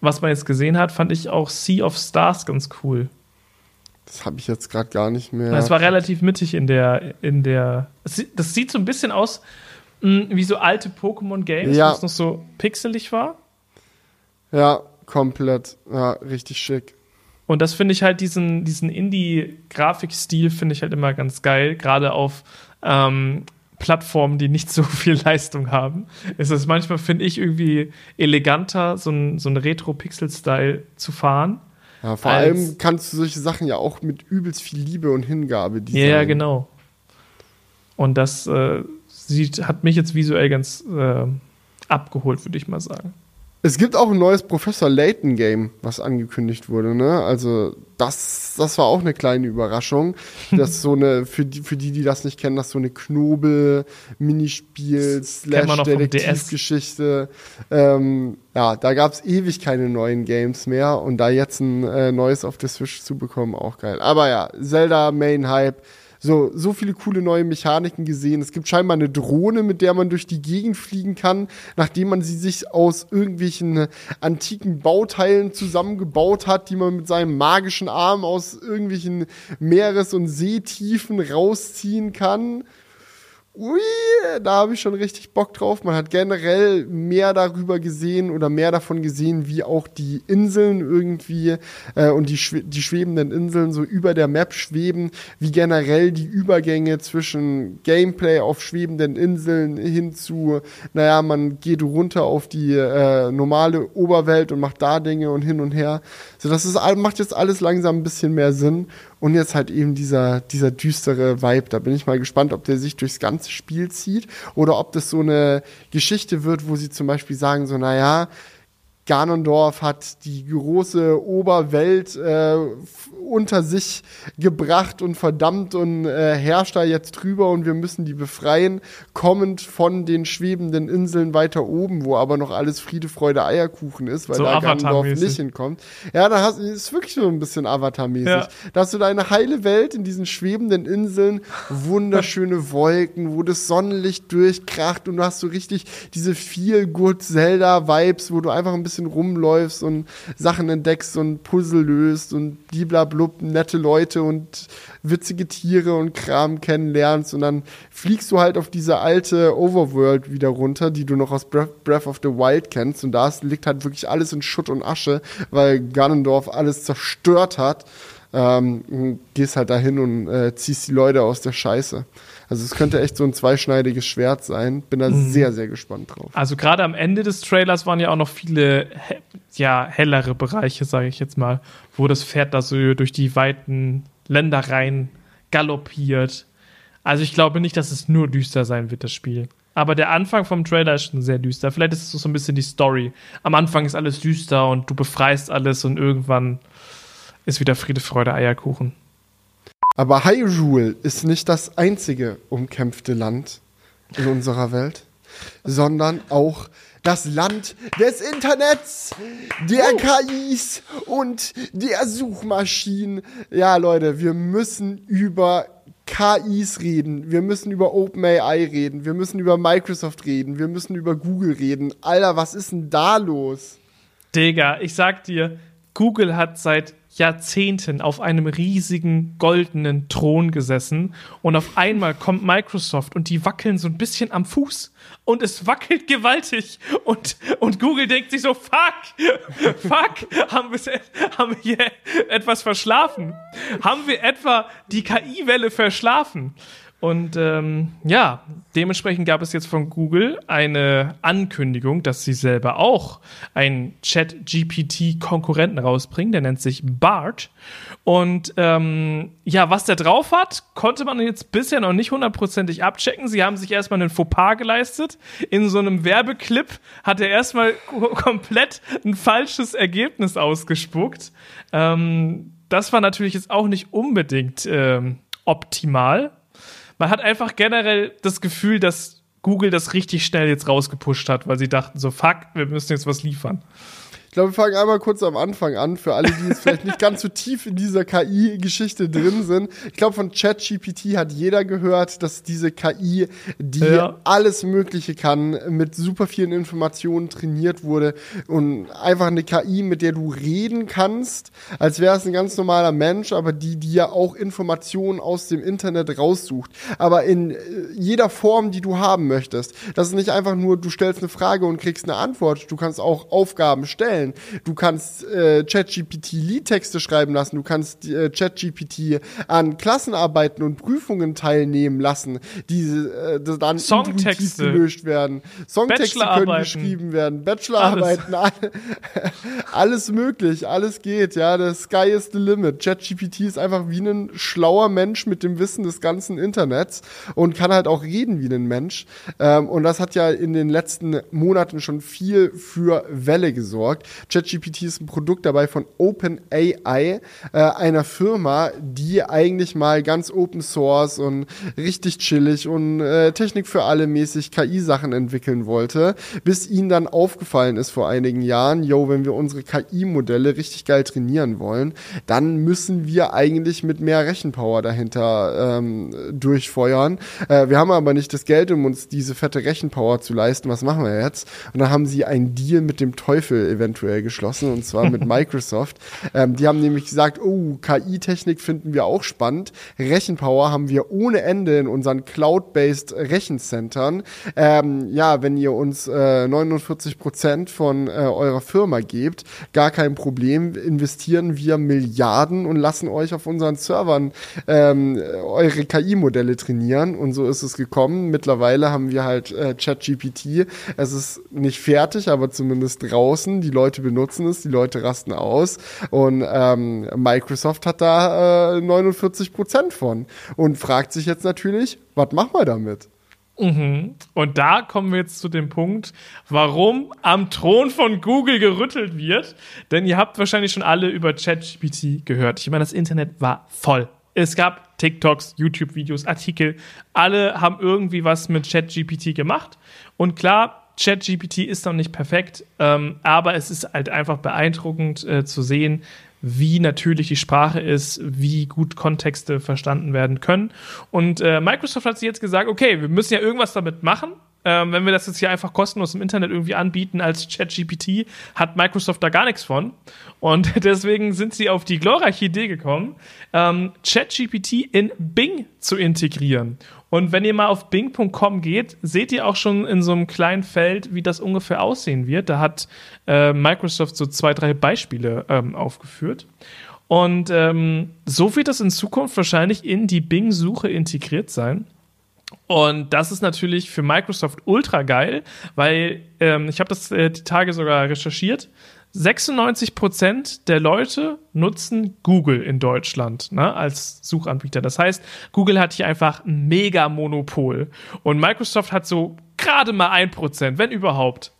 was man jetzt gesehen hat, fand ich auch Sea of Stars ganz cool. Das habe ich jetzt gerade gar nicht mehr. Es war relativ mittig in der, in der. Das sieht so ein bisschen aus hm, wie so alte Pokémon-Games, ja. wo es noch so pixelig war. Ja, komplett. Ja, richtig schick. Und das finde ich halt, diesen, diesen Indie-Grafikstil finde ich halt immer ganz geil, gerade auf ähm, Plattformen, die nicht so viel Leistung haben. Es ist manchmal, finde ich, irgendwie eleganter, so ein, so ein Retro-Pixel-Style zu fahren. Ja, vor allem kannst du solche Sachen ja auch mit übelst viel Liebe und Hingabe designen. Ja, genau. Und das äh, sieht, hat mich jetzt visuell ganz äh, abgeholt, würde ich mal sagen. Es gibt auch ein neues Professor Layton Game, was angekündigt wurde, ne? Also, das, das war auch eine kleine Überraschung. Das so eine, für die, für die, die das nicht kennen, das so eine Knobel-Minispiel, slash Detektivgeschichte. Ähm, ja, da gab es ewig keine neuen Games mehr und da jetzt ein äh, neues auf der Switch zu bekommen, auch geil. Aber ja, Zelda Main Hype so, so viele coole neue Mechaniken gesehen. Es gibt scheinbar eine Drohne, mit der man durch die Gegend fliegen kann, nachdem man sie sich aus irgendwelchen antiken Bauteilen zusammengebaut hat, die man mit seinem magischen Arm aus irgendwelchen Meeres- und Seetiefen rausziehen kann ui, da habe ich schon richtig Bock drauf. Man hat generell mehr darüber gesehen oder mehr davon gesehen, wie auch die Inseln irgendwie äh, und die, die schwebenden Inseln so über der Map schweben, wie generell die Übergänge zwischen Gameplay auf schwebenden Inseln hin zu, naja, man geht runter auf die äh, normale Oberwelt und macht da Dinge und hin und her. So, das ist, macht jetzt alles langsam ein bisschen mehr Sinn. Und jetzt halt eben dieser, dieser düstere Vibe. Da bin ich mal gespannt, ob der sich durchs ganze Spiel zieht oder ob das so eine Geschichte wird, wo sie zum Beispiel sagen, so, naja, Ganondorf hat die große Oberwelt äh, unter sich gebracht und verdammt und äh, herrscht da jetzt drüber und wir müssen die befreien, kommend von den schwebenden Inseln weiter oben, wo aber noch alles Friede, Freude, Eierkuchen ist, weil so da Ganondorf nicht hinkommt. Ja, da hast, ist wirklich so ein bisschen Avatar-mäßig. Ja. Da hast du deine heile Welt in diesen schwebenden Inseln, wunderschöne Wolken, wo das Sonnenlicht durchkracht und du hast so richtig diese viel good Zelda-Vibes, wo du einfach ein bisschen bisschen rumläufst und Sachen entdeckst und Puzzle löst und bliblablub, nette Leute und witzige Tiere und Kram kennenlernst und dann fliegst du halt auf diese alte Overworld wieder runter, die du noch aus Breath of the Wild kennst und da liegt halt wirklich alles in Schutt und Asche, weil Ganondorf alles zerstört hat. Ähm, gehst halt dahin und äh, ziehst die Leute aus der Scheiße. Also es könnte echt so ein zweischneidiges Schwert sein. Bin da mhm. sehr, sehr gespannt drauf. Also gerade am Ende des Trailers waren ja auch noch viele ja, hellere Bereiche, sage ich jetzt mal, wo das Pferd da so durch die weiten Ländereien galoppiert. Also ich glaube nicht, dass es nur düster sein wird, das Spiel. Aber der Anfang vom Trailer ist schon sehr düster. Vielleicht ist es so ein bisschen die Story. Am Anfang ist alles düster und du befreist alles und irgendwann ist wieder Friede, Freude, Eierkuchen. Aber Hyrule ist nicht das einzige umkämpfte Land in unserer Welt, sondern auch das Land des Internets, der KIs und der Suchmaschinen. Ja, Leute, wir müssen über KIs reden, wir müssen über OpenAI reden, wir müssen über Microsoft reden, wir müssen über Google reden. Alter, was ist denn da los? Digga, ich sag dir, Google hat seit Jahrzehnten auf einem riesigen goldenen Thron gesessen und auf einmal kommt Microsoft und die wackeln so ein bisschen am Fuß und es wackelt gewaltig und, und Google denkt sich so, fuck, fuck, haben wir, haben wir hier etwas verschlafen? Haben wir etwa die KI-Welle verschlafen? Und ähm, ja, dementsprechend gab es jetzt von Google eine Ankündigung, dass sie selber auch einen Chat-GPT-Konkurrenten rausbringen, der nennt sich BART. Und ähm, ja, was der drauf hat, konnte man jetzt bisher noch nicht hundertprozentig abchecken. Sie haben sich erstmal einen Fauxpas geleistet. In so einem Werbeclip hat er erstmal komplett ein falsches Ergebnis ausgespuckt. Ähm, das war natürlich jetzt auch nicht unbedingt ähm, optimal man hat einfach generell das Gefühl, dass Google das richtig schnell jetzt rausgepusht hat, weil sie dachten so, fuck, wir müssen jetzt was liefern. Ich glaube, wir fangen einmal kurz am Anfang an, für alle, die jetzt vielleicht nicht ganz so tief in dieser KI-Geschichte drin sind. Ich glaube, von ChatGPT hat jeder gehört, dass diese KI, die ja. alles Mögliche kann, mit super vielen Informationen trainiert wurde und einfach eine KI, mit der du reden kannst, als wäre es ein ganz normaler Mensch, aber die dir auch Informationen aus dem Internet raussucht. Aber in äh, jeder Form, die du haben möchtest. Das ist nicht einfach nur, du stellst eine Frage und kriegst eine Antwort. Du kannst auch Aufgaben stellen erstellen. Du kannst äh, ChatGPT Liedtexte schreiben lassen. Du kannst äh, ChatGPT an Klassenarbeiten und Prüfungen teilnehmen lassen, die äh, dann Songtexte gelöscht werden. Songtexte können geschrieben werden. Bachelorarbeiten, alles. alles möglich, alles geht. Ja, the sky is the limit. ChatGPT ist einfach wie ein schlauer Mensch mit dem Wissen des ganzen Internets und kann halt auch reden wie ein Mensch. Ähm, und das hat ja in den letzten Monaten schon viel für Welle gesorgt. ChatGPT ist ein Produkt dabei von OpenAI, äh, einer Firma, die eigentlich mal ganz Open Source und richtig chillig und äh, Technik für alle mäßig KI-Sachen entwickeln wollte, bis ihnen dann aufgefallen ist vor einigen Jahren, yo, wenn wir unsere KI-Modelle richtig geil trainieren wollen, dann müssen wir eigentlich mit mehr Rechenpower dahinter ähm, durchfeuern. Äh, wir haben aber nicht das Geld, um uns diese fette Rechenpower zu leisten. Was machen wir jetzt? Und dann haben sie einen Deal mit dem Teufel eventuell eventuell geschlossen und zwar mit Microsoft. Ähm, die haben nämlich gesagt, oh, KI-Technik finden wir auch spannend. Rechenpower haben wir ohne Ende in unseren Cloud-based Rechencentern. Ähm, ja, wenn ihr uns äh, 49 Prozent von äh, eurer Firma gebt, gar kein Problem, investieren wir Milliarden und lassen euch auf unseren Servern ähm, eure KI-Modelle trainieren und so ist es gekommen. Mittlerweile haben wir halt äh, ChatGPT. Es ist nicht fertig, aber zumindest draußen. Die Leute Leute benutzen es, die Leute rasten aus und ähm, Microsoft hat da äh, 49 Prozent von und fragt sich jetzt natürlich, was machen wir damit? Mhm. Und da kommen wir jetzt zu dem Punkt, warum am Thron von Google gerüttelt wird. Denn ihr habt wahrscheinlich schon alle über ChatGPT gehört. Ich meine, das Internet war voll. Es gab TikToks, YouTube-Videos, Artikel. Alle haben irgendwie was mit ChatGPT gemacht. Und klar, ChatGPT ist noch nicht perfekt, ähm, aber es ist halt einfach beeindruckend äh, zu sehen, wie natürlich die Sprache ist, wie gut Kontexte verstanden werden können. Und äh, Microsoft hat sich jetzt gesagt, okay, wir müssen ja irgendwas damit machen. Ähm, wenn wir das jetzt hier einfach kostenlos im Internet irgendwie anbieten als ChatGPT, hat Microsoft da gar nichts von. Und deswegen sind sie auf die glorreiche Idee gekommen, ähm, ChatGPT in Bing zu integrieren. Und wenn ihr mal auf bing.com geht, seht ihr auch schon in so einem kleinen Feld, wie das ungefähr aussehen wird. Da hat äh, Microsoft so zwei, drei Beispiele ähm, aufgeführt. Und ähm, so wird das in Zukunft wahrscheinlich in die Bing-Suche integriert sein. Und das ist natürlich für Microsoft ultra geil, weil ähm, ich habe das äh, die Tage sogar recherchiert. 96% der Leute nutzen Google in Deutschland ne, als Suchanbieter. Das heißt, Google hat hier einfach ein Mega-Monopol. Und Microsoft hat so gerade mal ein Prozent, wenn überhaupt.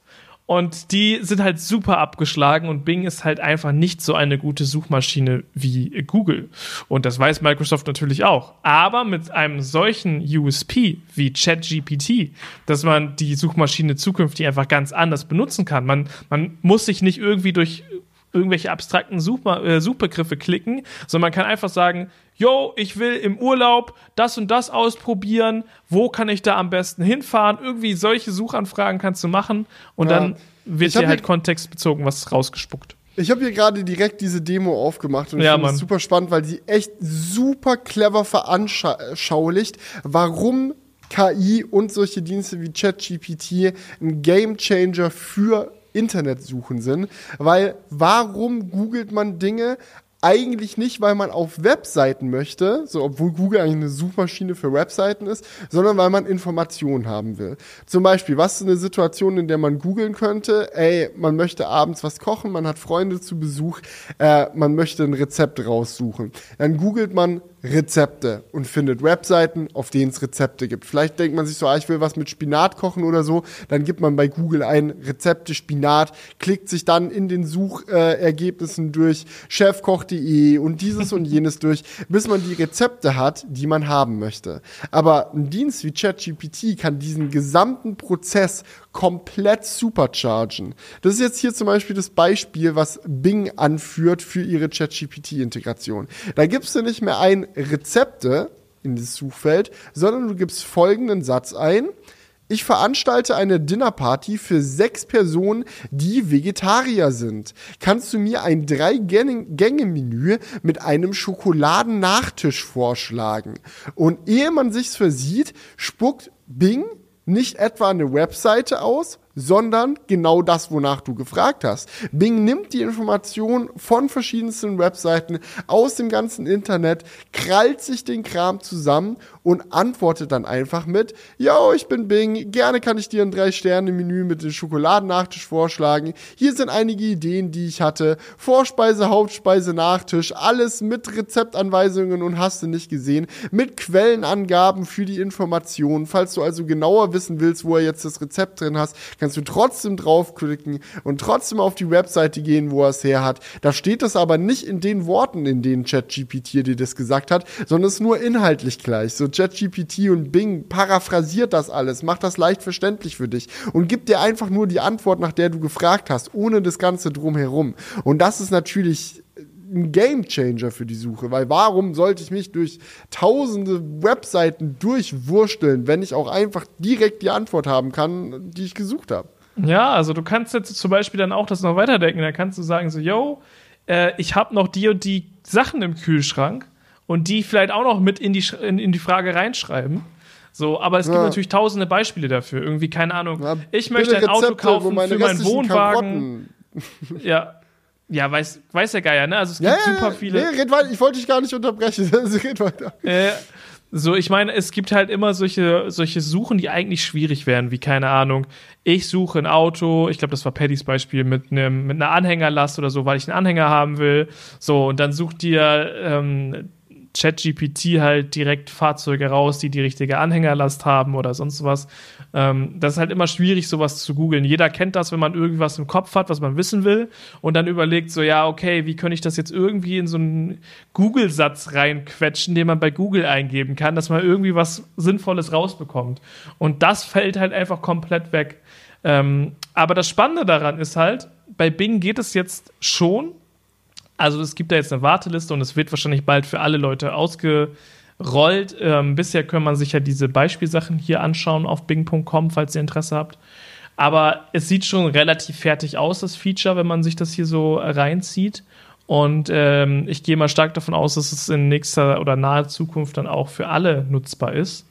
Und die sind halt super abgeschlagen und Bing ist halt einfach nicht so eine gute Suchmaschine wie Google. Und das weiß Microsoft natürlich auch. Aber mit einem solchen USP wie ChatGPT, dass man die Suchmaschine zukünftig einfach ganz anders benutzen kann. Man, man muss sich nicht irgendwie durch irgendwelche abstrakten Such äh, Suchbegriffe klicken, sondern man kann einfach sagen, yo, ich will im Urlaub das und das ausprobieren, wo kann ich da am besten hinfahren? Irgendwie solche Suchanfragen kannst du machen und ja. dann wird dir halt kontextbezogen was rausgespuckt. Ich habe hier gerade direkt diese Demo aufgemacht und ich ja, finde es super spannend, weil die echt super clever veranschaulicht, warum KI und solche Dienste wie ChatGPT ein Gamechanger für Internetsuchen sind. Weil warum googelt man Dinge? eigentlich nicht, weil man auf Webseiten möchte, so obwohl Google eigentlich eine Suchmaschine für Webseiten ist, sondern weil man Informationen haben will. Zum Beispiel, was ist eine Situation, in der man googeln könnte? Ey, man möchte abends was kochen, man hat Freunde zu Besuch, äh, man möchte ein Rezept raussuchen. Dann googelt man Rezepte und findet Webseiten, auf denen es Rezepte gibt. Vielleicht denkt man sich so, ah, ich will was mit Spinat kochen oder so. Dann gibt man bei Google ein Rezepte Spinat, klickt sich dann in den Suchergebnissen durch chefkoch.de und dieses und jenes durch, bis man die Rezepte hat, die man haben möchte. Aber ein Dienst wie ChatGPT kann diesen gesamten Prozess komplett superchargen. Das ist jetzt hier zum Beispiel das Beispiel, was Bing anführt für ihre ChatGPT-Integration. Da gibst du nicht mehr ein Rezepte in das Suchfeld, sondern du gibst folgenden Satz ein. Ich veranstalte eine Dinnerparty für sechs Personen, die Vegetarier sind. Kannst du mir ein Drei-Gänge-Menü mit einem Schokoladennachtisch vorschlagen? Und ehe man sich's versieht, spuckt Bing nicht etwa eine Webseite aus, sondern genau das, wonach du gefragt hast. Bing nimmt die Information von verschiedensten Webseiten aus dem ganzen Internet, krallt sich den Kram zusammen und antwortet dann einfach mit, yo, ich bin Bing, gerne kann ich dir ein Drei-Sterne-Menü mit dem Schokoladennachtisch vorschlagen. Hier sind einige Ideen, die ich hatte. Vorspeise, Hauptspeise, Nachtisch, alles mit Rezeptanweisungen und hast du nicht gesehen, mit Quellenangaben für die Informationen. Falls du also genauer wissen willst, wo er jetzt das Rezept drin hast, kannst du trotzdem draufklicken und trotzdem auf die Webseite gehen, wo er es her hat. Da steht es aber nicht in den Worten, in denen ChatGPT dir das gesagt hat, sondern es ist nur inhaltlich gleich. So ChatGPT und Bing paraphrasiert das alles, macht das leicht verständlich für dich und gibt dir einfach nur die Antwort, nach der du gefragt hast, ohne das Ganze drumherum. Und das ist natürlich ein Gamechanger für die Suche, weil warum sollte ich mich durch tausende Webseiten durchwursteln, wenn ich auch einfach direkt die Antwort haben kann, die ich gesucht habe? Ja, also du kannst jetzt zum Beispiel dann auch das noch weiterdenken. Da kannst du sagen so, yo, äh, ich habe noch die und die Sachen im Kühlschrank und die vielleicht auch noch mit in die, in, in die Frage reinschreiben. So, aber es gibt natürlich tausende Beispiele dafür. Irgendwie, keine Ahnung. Ja, ich möchte ein Rezepte, Auto kaufen für meinen Wohnwagen. ja, ja, weiß, weiß der Geier, ne? Also es gibt ja, super viele. Nee, red weiter, ich wollte dich gar nicht unterbrechen. Also red weiter. Äh, so, ich meine, es gibt halt immer solche, solche Suchen, die eigentlich schwierig wären, wie keine Ahnung. Ich suche ein Auto, ich glaube, das war Paddys Beispiel mit einem mit einer Anhängerlast oder so, weil ich einen Anhänger haben will. So, und dann sucht dir ähm, ChatGPT halt direkt Fahrzeuge raus, die die richtige Anhängerlast haben oder sonst was. Ähm, das ist halt immer schwierig, sowas zu googeln. Jeder kennt das, wenn man irgendwas im Kopf hat, was man wissen will und dann überlegt so, ja, okay, wie könnte ich das jetzt irgendwie in so einen Google-Satz reinquetschen, den man bei Google eingeben kann, dass man irgendwie was Sinnvolles rausbekommt. Und das fällt halt einfach komplett weg. Ähm, aber das Spannende daran ist halt, bei Bing geht es jetzt schon also es gibt da jetzt eine Warteliste und es wird wahrscheinlich bald für alle Leute ausge, rollt. Ähm, bisher kann man sich ja diese Beispielsachen hier anschauen auf bing.com, falls ihr Interesse habt. Aber es sieht schon relativ fertig aus, das Feature, wenn man sich das hier so reinzieht. Und ähm, ich gehe mal stark davon aus, dass es in nächster oder naher Zukunft dann auch für alle nutzbar ist.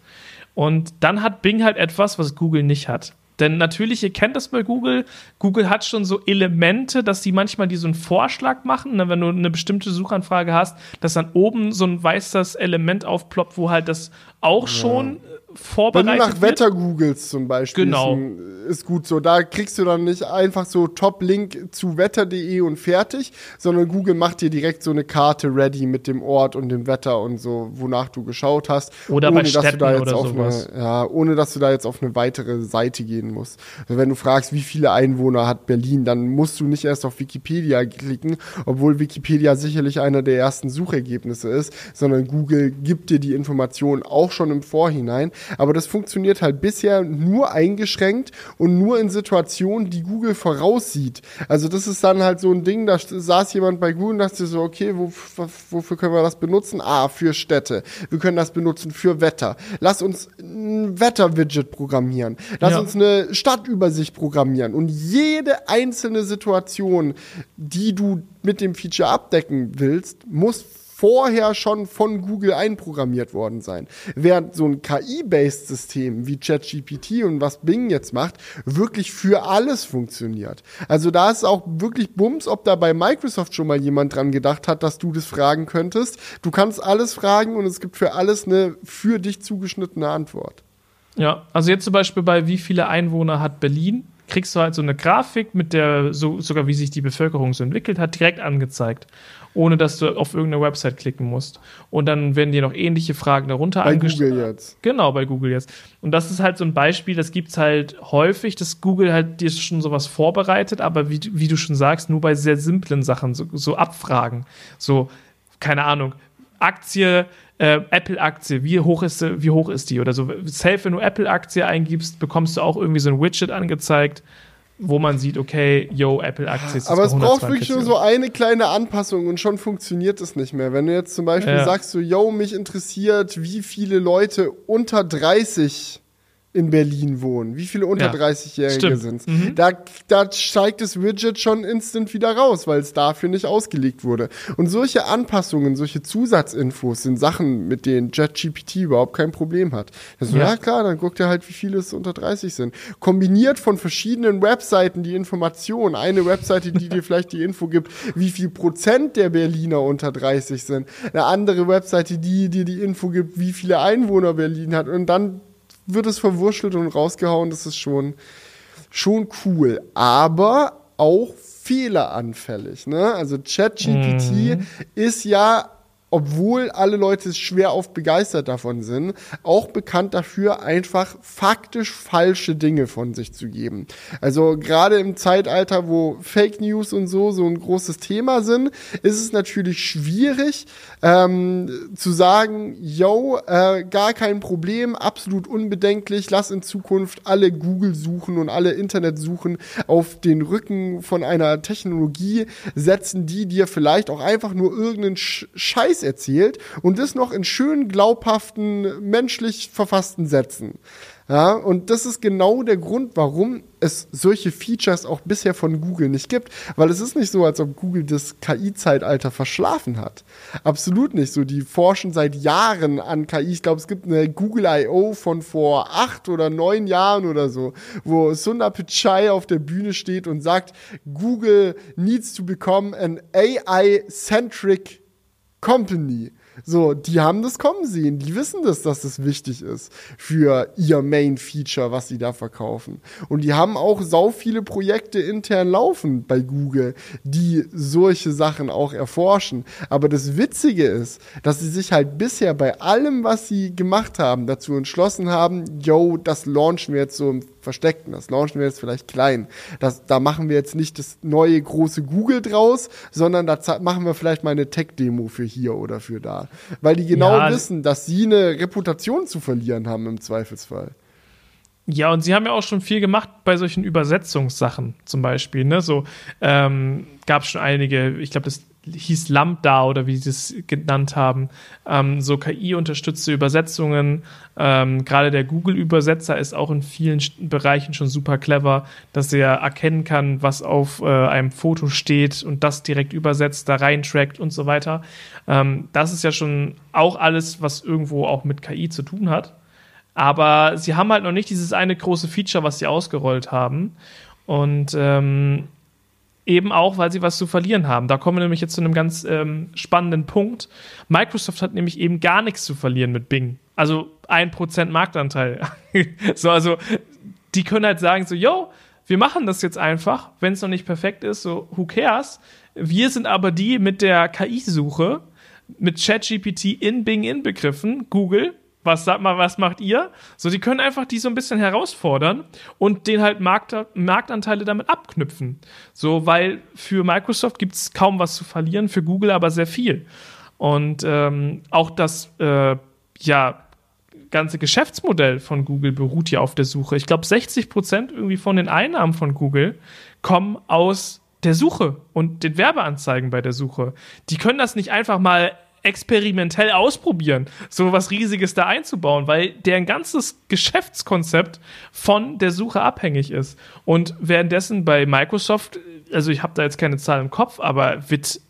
Und dann hat Bing halt etwas, was Google nicht hat. Denn natürlich, ihr kennt das bei Google. Google hat schon so Elemente, dass sie manchmal die so einen Vorschlag machen, ne, wenn du eine bestimmte Suchanfrage hast, dass dann oben so ein weißes Element aufploppt, wo halt das auch schon vorbereitet Wenn du nach Wetter googelst zum Beispiel, genau. ist, ist, gut so. Da kriegst du dann nicht einfach so Top-Link zu wetter.de und fertig, sondern Google macht dir direkt so eine Karte ready mit dem Ort und dem Wetter und so, wonach du geschaut hast. Oder ohne, bei Städten oder sowas. Eine, ja, ohne dass du da jetzt auf eine weitere Seite gehen musst. Also wenn du fragst, wie viele Einwohner hat Berlin, dann musst du nicht erst auf Wikipedia klicken, obwohl Wikipedia sicherlich einer der ersten Suchergebnisse ist, sondern Google gibt dir die Informationen auch schon im Vorhinein. Aber das funktioniert halt bisher nur eingeschränkt und nur in Situationen, die Google voraussieht. Also das ist dann halt so ein Ding, da saß jemand bei Google und dachte so, okay, wo, wofür können wir das benutzen? Ah, für Städte. Wir können das benutzen für Wetter. Lass uns ein Wetter-Widget programmieren. Lass ja. uns eine Stadtübersicht programmieren. Und jede einzelne Situation, die du mit dem Feature abdecken willst, muss vorher schon von Google einprogrammiert worden sein. Während so ein KI-based System wie ChatGPT und was Bing jetzt macht, wirklich für alles funktioniert. Also da ist auch wirklich Bums, ob da bei Microsoft schon mal jemand dran gedacht hat, dass du das fragen könntest. Du kannst alles fragen und es gibt für alles eine für dich zugeschnittene Antwort. Ja, also jetzt zum Beispiel bei wie viele Einwohner hat Berlin? kriegst du halt so eine Grafik mit der, so, sogar wie sich die Bevölkerung so entwickelt hat, direkt angezeigt ohne dass du auf irgendeine Website klicken musst. Und dann werden dir noch ähnliche Fragen darunter Bei Google jetzt. Genau, bei Google jetzt. Und das ist halt so ein Beispiel, das gibt es halt häufig, dass Google halt dir schon sowas vorbereitet, aber wie, wie du schon sagst, nur bei sehr simplen Sachen, so, so Abfragen. So, keine Ahnung, Aktie, äh, Apple-Aktie, wie hoch ist wie hoch ist die? Oder so, safe, wenn du Apple-Aktie eingibst, bekommst du auch irgendwie so ein Widget angezeigt wo man sieht, okay, yo, Apple-Aktie ist Aber es braucht wirklich nur so eine kleine Anpassung und schon funktioniert es nicht mehr. Wenn du jetzt zum Beispiel ja. sagst, so, yo, mich interessiert, wie viele Leute unter 30 in Berlin wohnen, wie viele unter ja, 30-Jährige sind. Mhm. Da, da steigt das Widget schon instant wieder raus, weil es dafür nicht ausgelegt wurde. Und solche Anpassungen, solche Zusatzinfos sind Sachen, mit denen JetGPT überhaupt kein Problem hat. Also, ja. ja klar, dann guckt er halt, wie viele es unter 30 sind. Kombiniert von verschiedenen Webseiten die Information. Eine Webseite, die dir vielleicht die Info gibt, wie viel Prozent der Berliner unter 30 sind. Eine andere Webseite, die dir die Info gibt, wie viele Einwohner Berlin hat. Und dann wird es verwurschtelt und rausgehauen. Das ist schon, schon cool. Aber auch fehleranfällig. Ne? Also ChatGPT mhm. ist ja obwohl alle Leute schwer oft begeistert davon sind, auch bekannt dafür, einfach faktisch falsche Dinge von sich zu geben. Also gerade im Zeitalter, wo Fake News und so so ein großes Thema sind, ist es natürlich schwierig ähm, zu sagen, yo, äh, gar kein Problem, absolut unbedenklich, lass in Zukunft alle Google suchen und alle Internet suchen auf den Rücken von einer Technologie setzen, die dir vielleicht auch einfach nur irgendeinen Scheiß Scheiß erzählt und das noch in schönen, glaubhaften, menschlich verfassten Sätzen. Ja, und das ist genau der Grund, warum es solche Features auch bisher von Google nicht gibt. Weil es ist nicht so, als ob Google das KI-Zeitalter verschlafen hat. Absolut nicht so. Die forschen seit Jahren an KI. Ich glaube, es gibt eine Google I.O. von vor acht oder neun Jahren oder so, wo Sundar Pichai auf der Bühne steht und sagt, Google needs to become an AI-centric Company. So, die haben das kommen sehen. Die wissen das, dass das wichtig ist für ihr Main Feature, was sie da verkaufen. Und die haben auch sau viele Projekte intern laufen bei Google, die solche Sachen auch erforschen. Aber das Witzige ist, dass sie sich halt bisher bei allem, was sie gemacht haben, dazu entschlossen haben, yo, das launchen wir jetzt so im Versteckten. Das launchen wir jetzt vielleicht klein. Das, da machen wir jetzt nicht das neue große Google draus, sondern da machen wir vielleicht mal eine Tech-Demo für hier oder für da. Weil die genau ja, wissen, dass sie eine Reputation zu verlieren haben im Zweifelsfall. Ja, und sie haben ja auch schon viel gemacht bei solchen Übersetzungssachen zum Beispiel. Ne? So ähm, gab es schon einige, ich glaube, das hieß Lambda oder wie sie es genannt haben, ähm, so KI-unterstützte Übersetzungen. Ähm, Gerade der Google-Übersetzer ist auch in vielen Bereichen schon super clever, dass er erkennen kann, was auf äh, einem Foto steht und das direkt übersetzt, da reintrackt und so weiter. Ähm, das ist ja schon auch alles, was irgendwo auch mit KI zu tun hat. Aber sie haben halt noch nicht dieses eine große Feature, was sie ausgerollt haben. Und ähm, eben auch, weil sie was zu verlieren haben. Da kommen wir nämlich jetzt zu einem ganz ähm, spannenden Punkt. Microsoft hat nämlich eben gar nichts zu verlieren mit Bing. Also ein Prozent Marktanteil. so, also die können halt sagen so, yo, wir machen das jetzt einfach, wenn es noch nicht perfekt ist, so who cares? Wir sind aber die mit der KI-Suche, mit ChatGPT in Bing inbegriffen, Google, was sagt mal, was macht ihr? So, die können einfach die so ein bisschen herausfordern und den halt Markt, Marktanteile damit abknüpfen. So, weil für Microsoft gibt es kaum was zu verlieren, für Google aber sehr viel. Und ähm, auch das, äh, ja, ganze Geschäftsmodell von Google beruht ja auf der Suche. Ich glaube, 60 Prozent irgendwie von den Einnahmen von Google kommen aus der Suche und den Werbeanzeigen bei der Suche. Die können das nicht einfach mal experimentell ausprobieren, so was Riesiges da einzubauen, weil deren ganzes Geschäftskonzept von der Suche abhängig ist. Und währenddessen bei Microsoft, also ich habe da jetzt keine Zahl im Kopf, aber wird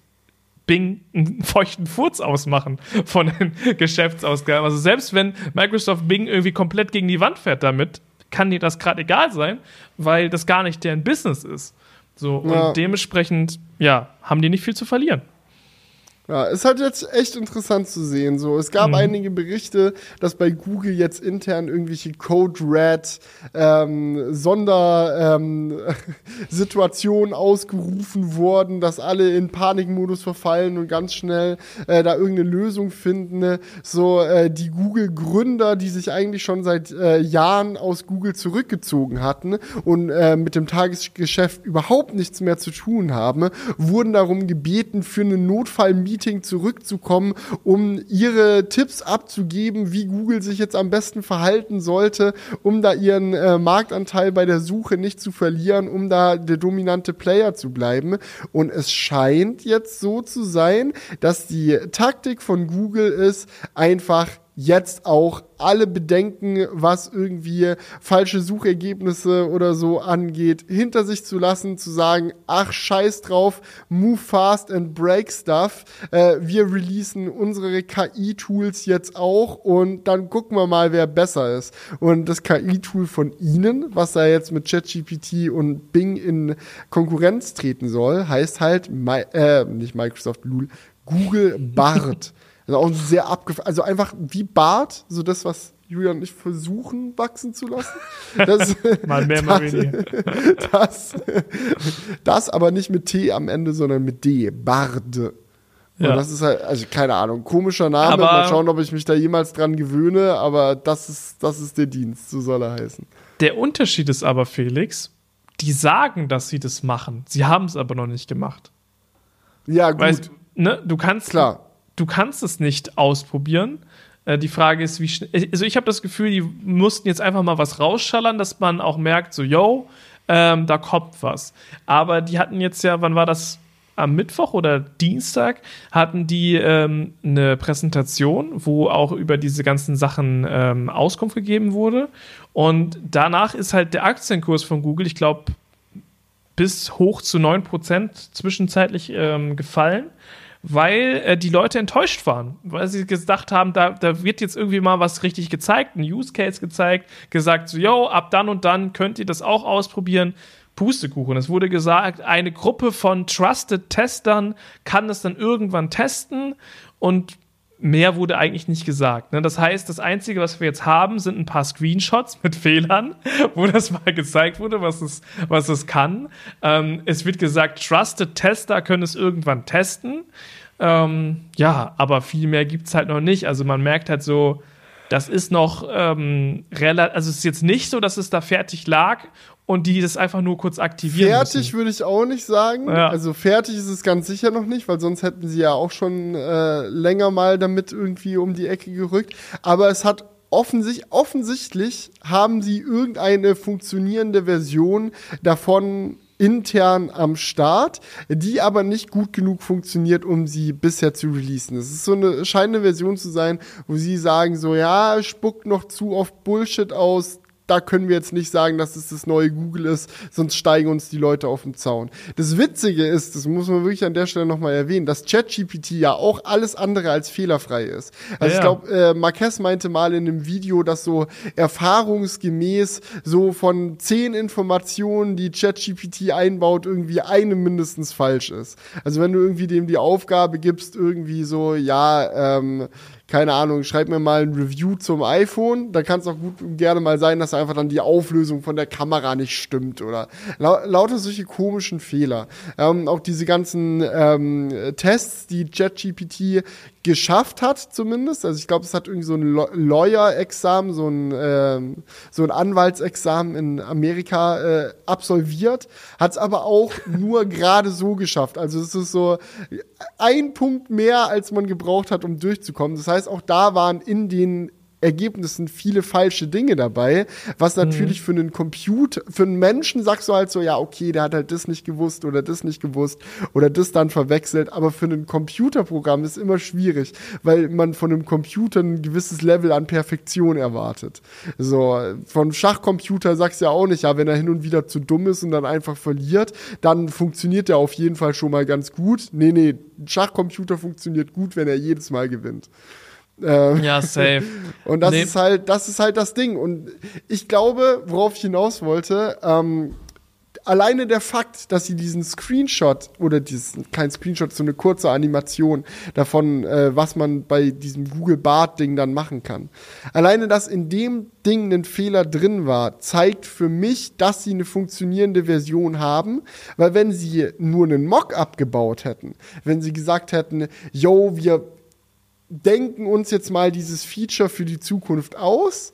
Bing einen feuchten Furz ausmachen von den Geschäftsausgaben. Also selbst wenn Microsoft Bing irgendwie komplett gegen die Wand fährt damit, kann dir das gerade egal sein, weil das gar nicht deren Business ist. So, ja. und dementsprechend, ja, haben die nicht viel zu verlieren. Ja, ist halt jetzt echt interessant zu sehen. So, es gab mhm. einige Berichte, dass bei Google jetzt intern irgendwelche Code Red ähm, Sondersituationen ähm, ausgerufen wurden, dass alle in Panikmodus verfallen und ganz schnell äh, da irgendeine Lösung finden. Ne? So äh, die Google-Gründer, die sich eigentlich schon seit äh, Jahren aus Google zurückgezogen hatten und äh, mit dem Tagesgeschäft überhaupt nichts mehr zu tun haben, wurden darum gebeten, für einen Notfall-Meeting Meeting zurückzukommen, um ihre Tipps abzugeben, wie Google sich jetzt am besten verhalten sollte, um da ihren äh, Marktanteil bei der Suche nicht zu verlieren, um da der dominante Player zu bleiben. Und es scheint jetzt so zu sein, dass die Taktik von Google ist, einfach jetzt auch alle Bedenken, was irgendwie falsche Suchergebnisse oder so angeht, hinter sich zu lassen, zu sagen, ach scheiß drauf, move fast and break stuff. Äh, wir releasen unsere KI-Tools jetzt auch und dann gucken wir mal, wer besser ist. Und das KI-Tool von Ihnen, was da jetzt mit ChatGPT und Bing in Konkurrenz treten soll, heißt halt, äh, nicht Microsoft Lul, Google Bart. Also auch sehr abgef also einfach wie Bart, so das, was Julian und ich versuchen wachsen zu lassen. Das, mal mehr, mal weniger. Das, das aber nicht mit T am Ende, sondern mit D. Bard. Ja. Und das ist halt, also keine Ahnung, komischer Name. Aber mal schauen, ob ich mich da jemals dran gewöhne, aber das ist, das ist der Dienst, so soll er heißen. Der Unterschied ist aber, Felix, die sagen, dass sie das machen. Sie haben es aber noch nicht gemacht. Ja, gut. Weißt, ne, du kannst, Klar du kannst es nicht ausprobieren. Äh, die Frage ist, wie schnell. Also ich habe das Gefühl, die mussten jetzt einfach mal was rausschallern, dass man auch merkt, so, yo, ähm, da kommt was. Aber die hatten jetzt ja, wann war das? Am Mittwoch oder Dienstag hatten die ähm, eine Präsentation, wo auch über diese ganzen Sachen ähm, Auskunft gegeben wurde. Und danach ist halt der Aktienkurs von Google, ich glaube, bis hoch zu 9% zwischenzeitlich ähm, gefallen weil äh, die Leute enttäuscht waren, weil sie gedacht haben, da, da wird jetzt irgendwie mal was richtig gezeigt, ein Use Case gezeigt, gesagt so, yo, ab dann und dann könnt ihr das auch ausprobieren. Pustekuchen. Es wurde gesagt, eine Gruppe von Trusted Testern kann es dann irgendwann testen und mehr wurde eigentlich nicht gesagt. Ne? Das heißt, das Einzige, was wir jetzt haben, sind ein paar Screenshots mit Fehlern, wo das mal gezeigt wurde, was es, was es kann. Ähm, es wird gesagt, Trusted Tester können es irgendwann testen. Ähm, ja, aber viel mehr gibt es halt noch nicht. Also man merkt halt so, das ist noch ähm, relativ, also es ist jetzt nicht so, dass es da fertig lag und die das einfach nur kurz aktivieren Fertig würde ich auch nicht sagen. Ja. Also fertig ist es ganz sicher noch nicht, weil sonst hätten sie ja auch schon äh, länger mal damit irgendwie um die Ecke gerückt. Aber es hat offensichtlich, offensichtlich haben sie irgendeine funktionierende Version davon intern am Start, die aber nicht gut genug funktioniert, um sie bisher zu releasen. Es ist so eine scheinende Version zu sein, wo sie sagen so, ja, spuckt noch zu oft Bullshit aus, da können wir jetzt nicht sagen, dass es das neue Google ist, sonst steigen uns die Leute auf den Zaun. Das Witzige ist, das muss man wirklich an der Stelle nochmal erwähnen, dass ChatGPT ja auch alles andere als fehlerfrei ist. Also ja, ich glaube, äh, Marquez meinte mal in einem Video, dass so erfahrungsgemäß so von zehn Informationen, die ChatGPT einbaut, irgendwie eine mindestens falsch ist. Also wenn du irgendwie dem die Aufgabe gibst, irgendwie so, ja, ähm, keine Ahnung, schreib mir mal ein Review zum iPhone. Da kann es auch gut und gerne mal sein, dass einfach dann die Auflösung von der Kamera nicht stimmt oder lau lauter solche komischen Fehler. Ähm, auch diese ganzen ähm, Tests, die ChatGPT geschafft hat, zumindest. Also ich glaube, es hat irgendwie so ein Lawyer-Examen, so ein, ähm, so ein Anwaltsexamen in Amerika äh, absolviert, hat es aber auch nur gerade so geschafft. Also es ist so ein Punkt mehr, als man gebraucht hat, um durchzukommen. Das heißt, auch da waren in den Ergebnissen viele falsche Dinge dabei, was mhm. natürlich mhm. für einen Computer, für einen Menschen sagst du halt so, ja, okay, der hat halt das nicht gewusst oder das nicht gewusst oder das dann verwechselt, aber für ein Computerprogramm ist immer schwierig, weil man von einem Computer ein gewisses Level an Perfektion erwartet. So, von Schachcomputer sagst du ja auch nicht, ja, wenn er hin und wieder zu dumm ist und dann einfach verliert, dann funktioniert er auf jeden Fall schon mal ganz gut. Nee, nee, Schachcomputer funktioniert gut, wenn er jedes Mal gewinnt. Ähm, ja, safe. Und das nee. ist halt, das ist halt das Ding. Und ich glaube, worauf ich hinaus wollte, ähm, alleine der Fakt, dass sie diesen Screenshot oder diesen, kein Screenshot, so eine kurze Animation davon, äh, was man bei diesem Google Bart Ding dann machen kann. Alleine, dass in dem Ding ein Fehler drin war, zeigt für mich, dass sie eine funktionierende Version haben, weil wenn sie nur einen Mock-up gebaut hätten, wenn sie gesagt hätten, yo, wir denken uns jetzt mal dieses Feature für die Zukunft aus,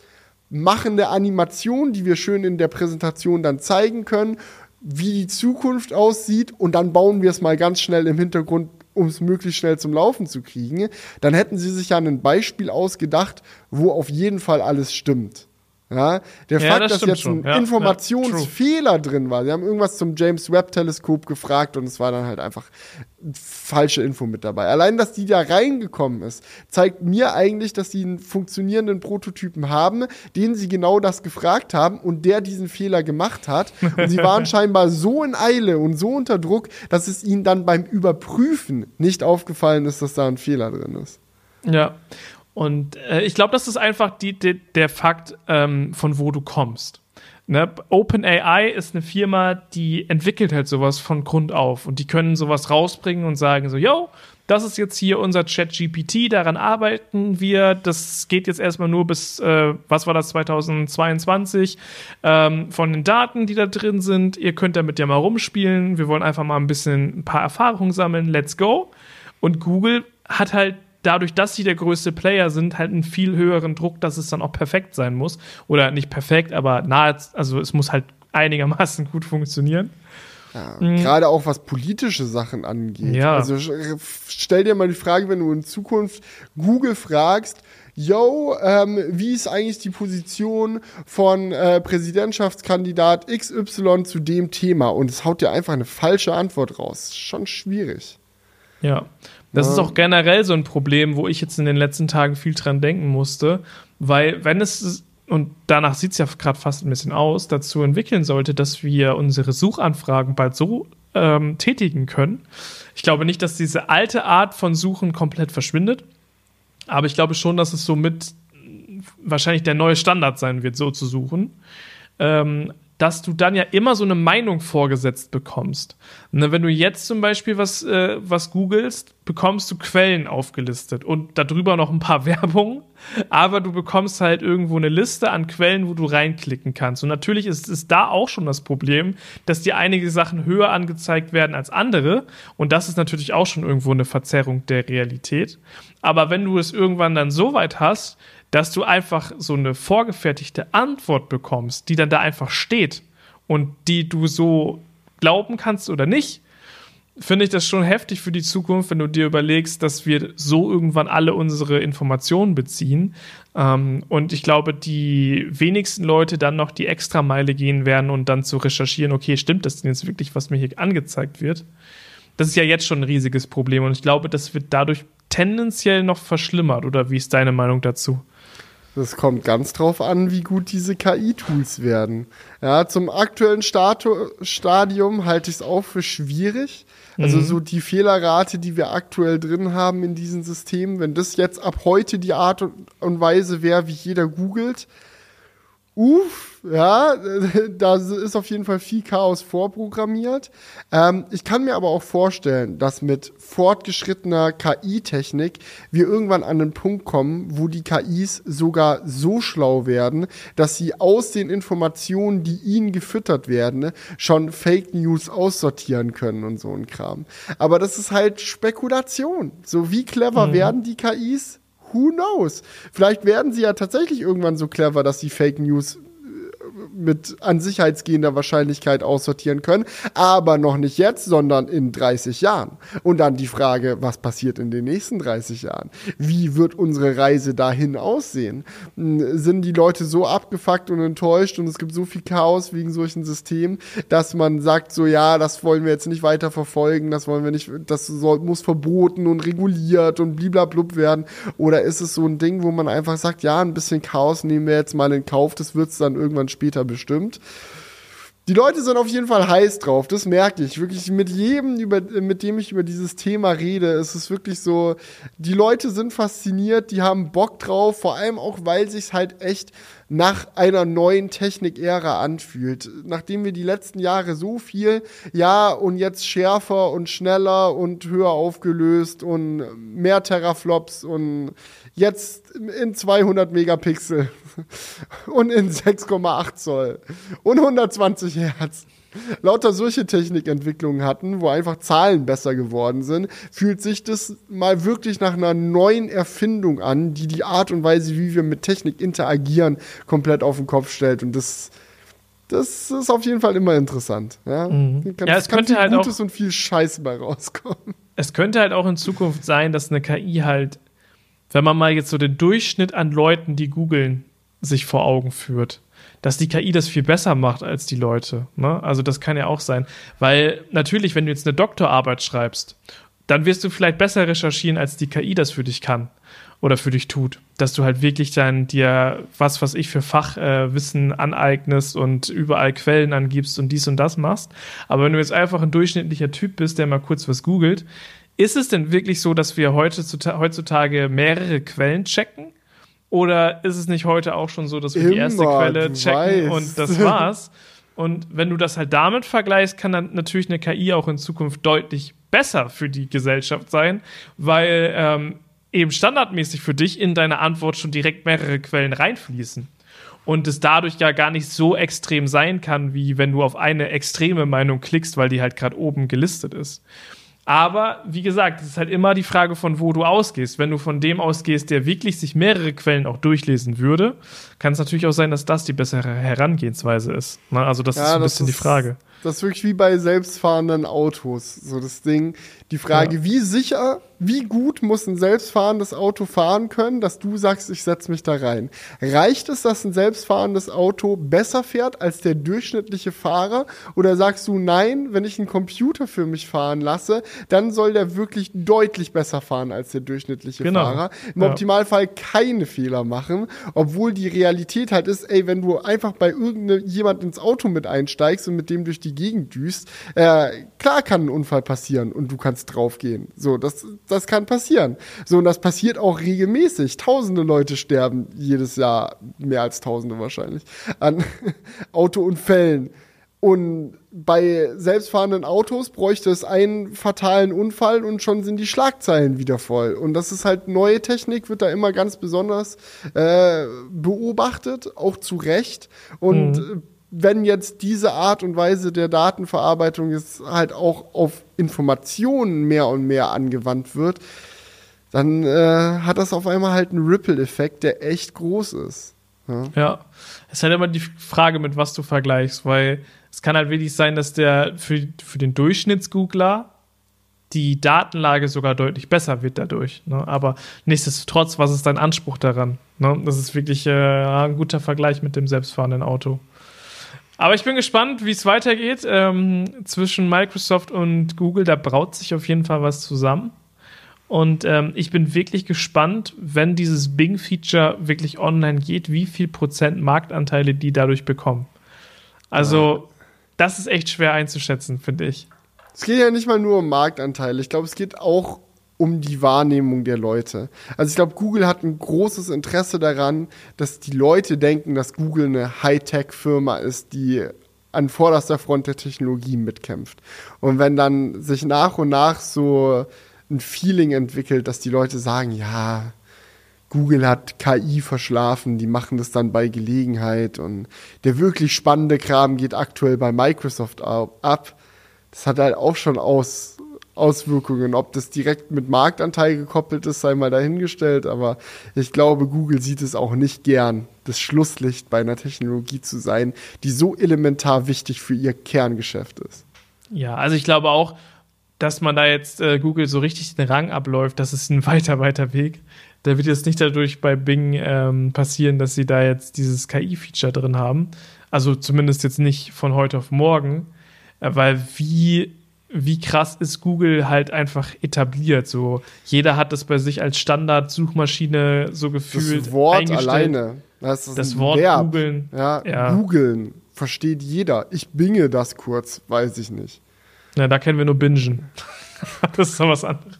machen eine Animation, die wir schön in der Präsentation dann zeigen können, wie die Zukunft aussieht und dann bauen wir es mal ganz schnell im Hintergrund, um es möglichst schnell zum Laufen zu kriegen. Dann hätten sie sich ja ein Beispiel ausgedacht, wo auf jeden Fall alles stimmt. Ja, der ja, Fakt, das dass jetzt schon. ein ja, Informationsfehler ja, drin war. Sie haben irgendwas zum James Webb Teleskop gefragt und es war dann halt einfach falsche Info mit dabei. Allein, dass die da reingekommen ist, zeigt mir eigentlich, dass sie einen funktionierenden Prototypen haben, den sie genau das gefragt haben und der diesen Fehler gemacht hat. Und sie waren scheinbar so in Eile und so unter Druck, dass es ihnen dann beim Überprüfen nicht aufgefallen ist, dass da ein Fehler drin ist. Ja. Und äh, ich glaube, das ist einfach die, die, der Fakt, ähm, von wo du kommst. Ne? OpenAI ist eine Firma, die entwickelt halt sowas von Grund auf und die können sowas rausbringen und sagen so, yo, das ist jetzt hier unser Chat-GPT, daran arbeiten wir. Das geht jetzt erstmal nur bis, äh, was war das, 2022, ähm, von den Daten, die da drin sind. Ihr könnt damit ja mal rumspielen. Wir wollen einfach mal ein bisschen ein paar Erfahrungen sammeln. Let's go. Und Google hat halt dadurch, dass sie der größte Player sind, halt einen viel höheren Druck, dass es dann auch perfekt sein muss. Oder nicht perfekt, aber nahe, also es muss halt einigermaßen gut funktionieren. Ja, mhm. Gerade auch was politische Sachen angeht. Ja. Also stell dir mal die Frage, wenn du in Zukunft Google fragst, yo, ähm, wie ist eigentlich die Position von äh, Präsidentschaftskandidat XY zu dem Thema? Und es haut dir einfach eine falsche Antwort raus. Schon schwierig. Ja. Das ist auch generell so ein Problem, wo ich jetzt in den letzten Tagen viel dran denken musste, weil wenn es und danach sieht es ja gerade fast ein bisschen aus, dazu entwickeln sollte, dass wir unsere Suchanfragen bald so ähm, tätigen können. Ich glaube nicht, dass diese alte Art von Suchen komplett verschwindet, aber ich glaube schon, dass es somit wahrscheinlich der neue Standard sein wird, so zu suchen. Ähm, dass du dann ja immer so eine Meinung vorgesetzt bekommst. Ne, wenn du jetzt zum Beispiel was, äh, was googelst, bekommst du Quellen aufgelistet und darüber noch ein paar Werbungen, aber du bekommst halt irgendwo eine Liste an Quellen, wo du reinklicken kannst. Und natürlich ist es da auch schon das Problem, dass dir einige Sachen höher angezeigt werden als andere. Und das ist natürlich auch schon irgendwo eine Verzerrung der Realität. Aber wenn du es irgendwann dann so weit hast, dass du einfach so eine vorgefertigte Antwort bekommst, die dann da einfach steht und die du so glauben kannst oder nicht, finde ich das schon heftig für die Zukunft, wenn du dir überlegst, dass wir so irgendwann alle unsere Informationen beziehen. Ähm, und ich glaube, die wenigsten Leute dann noch die Extrameile gehen werden und dann zu recherchieren, okay, stimmt das denn jetzt wirklich, was mir hier angezeigt wird? Das ist ja jetzt schon ein riesiges Problem und ich glaube, das wird dadurch tendenziell noch verschlimmert. Oder wie ist deine Meinung dazu? Das kommt ganz drauf an, wie gut diese KI-Tools werden. Ja, zum aktuellen Statu Stadium halte ich es auch für schwierig. Also mhm. so die Fehlerrate, die wir aktuell drin haben in diesen Systemen, wenn das jetzt ab heute die Art und Weise wäre, wie jeder googelt, uff, ja, da ist auf jeden Fall viel Chaos vorprogrammiert. Ähm, ich kann mir aber auch vorstellen, dass mit fortgeschrittener KI-Technik wir irgendwann an den Punkt kommen, wo die KIs sogar so schlau werden, dass sie aus den Informationen, die ihnen gefüttert werden, schon Fake News aussortieren können und so ein Kram. Aber das ist halt Spekulation. So wie clever mhm. werden die KIs? Who knows? Vielleicht werden sie ja tatsächlich irgendwann so clever, dass sie Fake News mit an sicherheitsgehender Wahrscheinlichkeit aussortieren können, aber noch nicht jetzt, sondern in 30 Jahren. Und dann die Frage, was passiert in den nächsten 30 Jahren? Wie wird unsere Reise dahin aussehen? Hm, sind die Leute so abgefuckt und enttäuscht und es gibt so viel Chaos wegen solchen Systemen, dass man sagt so, ja, das wollen wir jetzt nicht weiter verfolgen, das wollen wir nicht, das soll, muss verboten und reguliert und bliblablub werden? Oder ist es so ein Ding, wo man einfach sagt, ja, ein bisschen Chaos nehmen wir jetzt mal in Kauf, das wird es dann irgendwann später bestimmt. Die Leute sind auf jeden Fall heiß drauf, das merke ich. Wirklich mit jedem, über, mit dem ich über dieses Thema rede, ist es wirklich so, die Leute sind fasziniert, die haben Bock drauf, vor allem auch, weil sich halt echt nach einer neuen Technik-Ära anfühlt. Nachdem wir die letzten Jahre so viel, ja, und jetzt schärfer und schneller und höher aufgelöst und mehr Teraflops und jetzt in 200 Megapixel und in 6,8 Zoll und 120 Hertz lauter solche Technikentwicklungen hatten, wo einfach Zahlen besser geworden sind, fühlt sich das mal wirklich nach einer neuen Erfindung an, die die Art und Weise, wie wir mit Technik interagieren, komplett auf den Kopf stellt. Und das, das ist auf jeden Fall immer interessant. Ja, mhm. kann, ja es könnte halt Gutes auch, und viel Scheiße bei rauskommen. Es könnte halt auch in Zukunft sein, dass eine KI halt, wenn man mal jetzt so den Durchschnitt an Leuten, die googeln, sich vor Augen führt. Dass die KI das viel besser macht als die Leute. Ne? Also das kann ja auch sein. Weil natürlich, wenn du jetzt eine Doktorarbeit schreibst, dann wirst du vielleicht besser recherchieren, als die KI das für dich kann oder für dich tut. Dass du halt wirklich dann dir was, was ich für Fachwissen äh, aneignest und überall Quellen angibst und dies und das machst. Aber wenn du jetzt einfach ein durchschnittlicher Typ bist, der mal kurz was googelt, ist es denn wirklich so, dass wir heutzutage mehrere Quellen checken? Oder ist es nicht heute auch schon so, dass wir Immer, die erste Quelle checken weißt. und das war's? Und wenn du das halt damit vergleichst, kann dann natürlich eine KI auch in Zukunft deutlich besser für die Gesellschaft sein, weil ähm, eben standardmäßig für dich in deine Antwort schon direkt mehrere Quellen reinfließen. Und es dadurch ja gar nicht so extrem sein kann, wie wenn du auf eine extreme Meinung klickst, weil die halt gerade oben gelistet ist. Aber wie gesagt, es ist halt immer die Frage, von wo du ausgehst. Wenn du von dem ausgehst, der wirklich sich mehrere Quellen auch durchlesen würde, kann es natürlich auch sein, dass das die bessere Herangehensweise ist. Also das ja, ist ein bisschen ist, die Frage. Das ist wirklich wie bei selbstfahrenden Autos. So das Ding, die Frage, ja. wie sicher wie gut muss ein selbstfahrendes Auto fahren können, dass du sagst, ich setze mich da rein? Reicht es, dass ein selbstfahrendes Auto besser fährt als der durchschnittliche Fahrer? Oder sagst du, nein, wenn ich einen Computer für mich fahren lasse, dann soll der wirklich deutlich besser fahren als der durchschnittliche genau. Fahrer? Im ja. Optimalfall keine Fehler machen, obwohl die Realität halt ist, ey, wenn du einfach bei irgendjemand ins Auto mit einsteigst und mit dem durch die Gegend düst, äh, klar kann ein Unfall passieren und du kannst draufgehen. So, das, das kann passieren. So, und das passiert auch regelmäßig. Tausende Leute sterben jedes Jahr, mehr als Tausende wahrscheinlich, an Autounfällen. Und bei selbstfahrenden Autos bräuchte es einen fatalen Unfall und schon sind die Schlagzeilen wieder voll. Und das ist halt neue Technik, wird da immer ganz besonders äh, beobachtet, auch zu Recht. Und mhm wenn jetzt diese Art und Weise der Datenverarbeitung jetzt halt auch auf Informationen mehr und mehr angewandt wird, dann äh, hat das auf einmal halt einen Ripple-Effekt, der echt groß ist. Ja. ja, es ist halt immer die Frage, mit was du vergleichst, weil es kann halt wirklich sein, dass der für, für den Durchschnittsgoogler die Datenlage sogar deutlich besser wird dadurch. Ne? Aber nichtsdestotrotz, was ist dein Anspruch daran? Ne? Das ist wirklich äh, ein guter Vergleich mit dem selbstfahrenden Auto. Aber ich bin gespannt, wie es weitergeht ähm, zwischen Microsoft und Google. Da braut sich auf jeden Fall was zusammen. Und ähm, ich bin wirklich gespannt, wenn dieses Bing-Feature wirklich online geht, wie viel Prozent Marktanteile die dadurch bekommen. Also, das ist echt schwer einzuschätzen, finde ich. Es geht ja nicht mal nur um Marktanteile. Ich glaube, es geht auch um die Wahrnehmung der Leute. Also ich glaube, Google hat ein großes Interesse daran, dass die Leute denken, dass Google eine Hightech-Firma ist, die an vorderster Front der Technologie mitkämpft. Und wenn dann sich nach und nach so ein Feeling entwickelt, dass die Leute sagen, ja, Google hat KI verschlafen, die machen das dann bei Gelegenheit und der wirklich spannende Kram geht aktuell bei Microsoft ab. Das hat halt auch schon aus, Auswirkungen. Ob das direkt mit Marktanteil gekoppelt ist, sei mal dahingestellt, aber ich glaube, Google sieht es auch nicht gern, das Schlusslicht bei einer Technologie zu sein, die so elementar wichtig für ihr Kerngeschäft ist. Ja, also ich glaube auch, dass man da jetzt äh, Google so richtig den Rang abläuft, das ist ein weiter, weiter Weg. Da wird jetzt nicht dadurch bei Bing ähm, passieren, dass sie da jetzt dieses KI-Feature drin haben. Also zumindest jetzt nicht von heute auf morgen, äh, weil wie wie krass ist Google halt einfach etabliert. So, jeder hat das bei sich als Standard-Suchmaschine so gefühlt. Das Wort alleine. Das, ist das Wort Verb. googeln. Ja, ja, googeln. Versteht jeder. Ich binge das kurz, weiß ich nicht. Na, da kennen wir nur Bingen. das ist doch was anderes.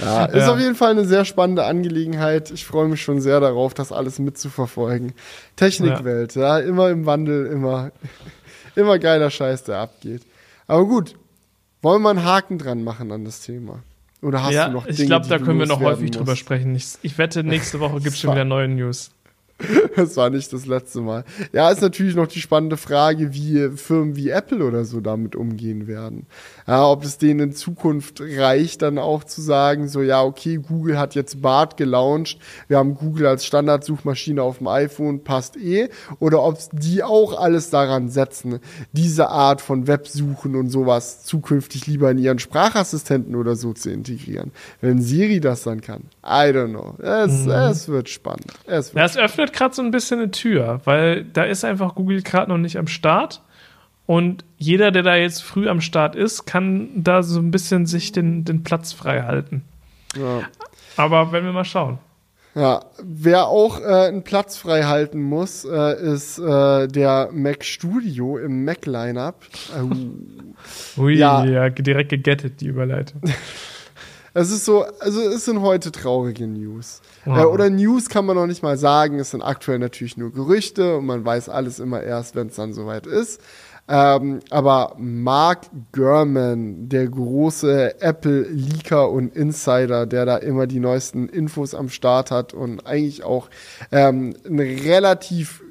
Ja, ist ja. auf jeden Fall eine sehr spannende Angelegenheit. Ich freue mich schon sehr darauf, das alles mitzuverfolgen. Technikwelt, ja. ja, immer im Wandel, immer, immer geiler Scheiß, der abgeht. Aber gut, wollen wir einen Haken dran machen an das Thema? Oder hast ja, du noch Dinge, Ich glaube, da können wir noch häufig musst? drüber sprechen. Ich, ich wette, nächste Woche gibt es schon wieder neue News. Das war nicht das letzte Mal. Ja, ist natürlich noch die spannende Frage, wie Firmen wie Apple oder so damit umgehen werden. Ja, ob es denen in Zukunft reicht, dann auch zu sagen, so, ja, okay, Google hat jetzt Bart gelauncht, wir haben Google als Standardsuchmaschine auf dem iPhone, passt eh. Oder ob die auch alles daran setzen, diese Art von Websuchen und sowas zukünftig lieber in ihren Sprachassistenten oder so zu integrieren. Wenn Siri das dann kann. I don't know. Es, mhm. es wird spannend. Es, wird ja, es öffnet gerade so ein bisschen eine Tür, weil da ist einfach Google gerade noch nicht am Start. Und jeder, der da jetzt früh am Start ist, kann da so ein bisschen sich den, den Platz frei halten. Ja. Aber wenn wir mal schauen. Ja, wer auch äh, einen Platz frei halten muss, äh, ist äh, der Mac Studio im Mac Lineup. Ui, ja. ja, direkt gegettet, die Überleitung. Es ist so, also es sind heute traurige News. Oh. Äh, oder News kann man noch nicht mal sagen. Es sind aktuell natürlich nur Gerüchte und man weiß alles immer erst, wenn es dann soweit ist. Ähm, aber Mark Gurman, der große Apple-Leaker und Insider, der da immer die neuesten Infos am Start hat und eigentlich auch ähm, eine relativ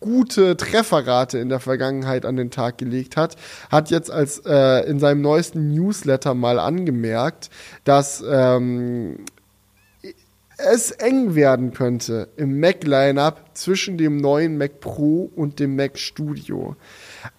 gute Trefferrate in der Vergangenheit an den Tag gelegt hat, hat jetzt als äh, in seinem neuesten Newsletter mal angemerkt, dass ähm, es eng werden könnte im Mac-Lineup zwischen dem neuen Mac Pro und dem Mac Studio.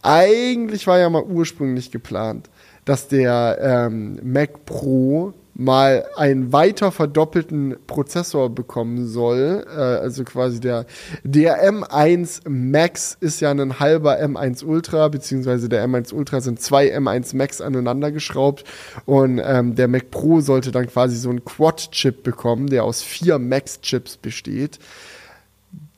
Eigentlich war ja mal ursprünglich geplant, dass der ähm, Mac Pro mal einen weiter verdoppelten Prozessor bekommen soll. Äh, also quasi der, der M1 Max ist ja ein halber M1 Ultra, beziehungsweise der M1 Ultra sind zwei M1 Max aneinander geschraubt und ähm, der Mac Pro sollte dann quasi so einen Quad-Chip bekommen, der aus vier Max-Chips besteht.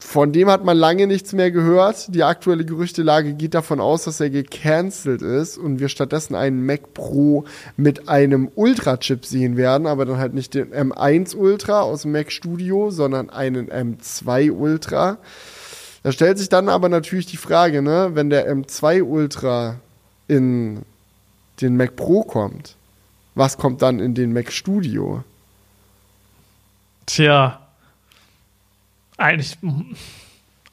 Von dem hat man lange nichts mehr gehört. Die aktuelle Gerüchtelage geht davon aus, dass er gecancelt ist und wir stattdessen einen Mac Pro mit einem Ultra-Chip sehen werden, aber dann halt nicht den M1 Ultra aus dem Mac Studio, sondern einen M2 Ultra. Da stellt sich dann aber natürlich die Frage, ne, wenn der M2 Ultra in den Mac Pro kommt, was kommt dann in den Mac Studio? Tja, eigentlich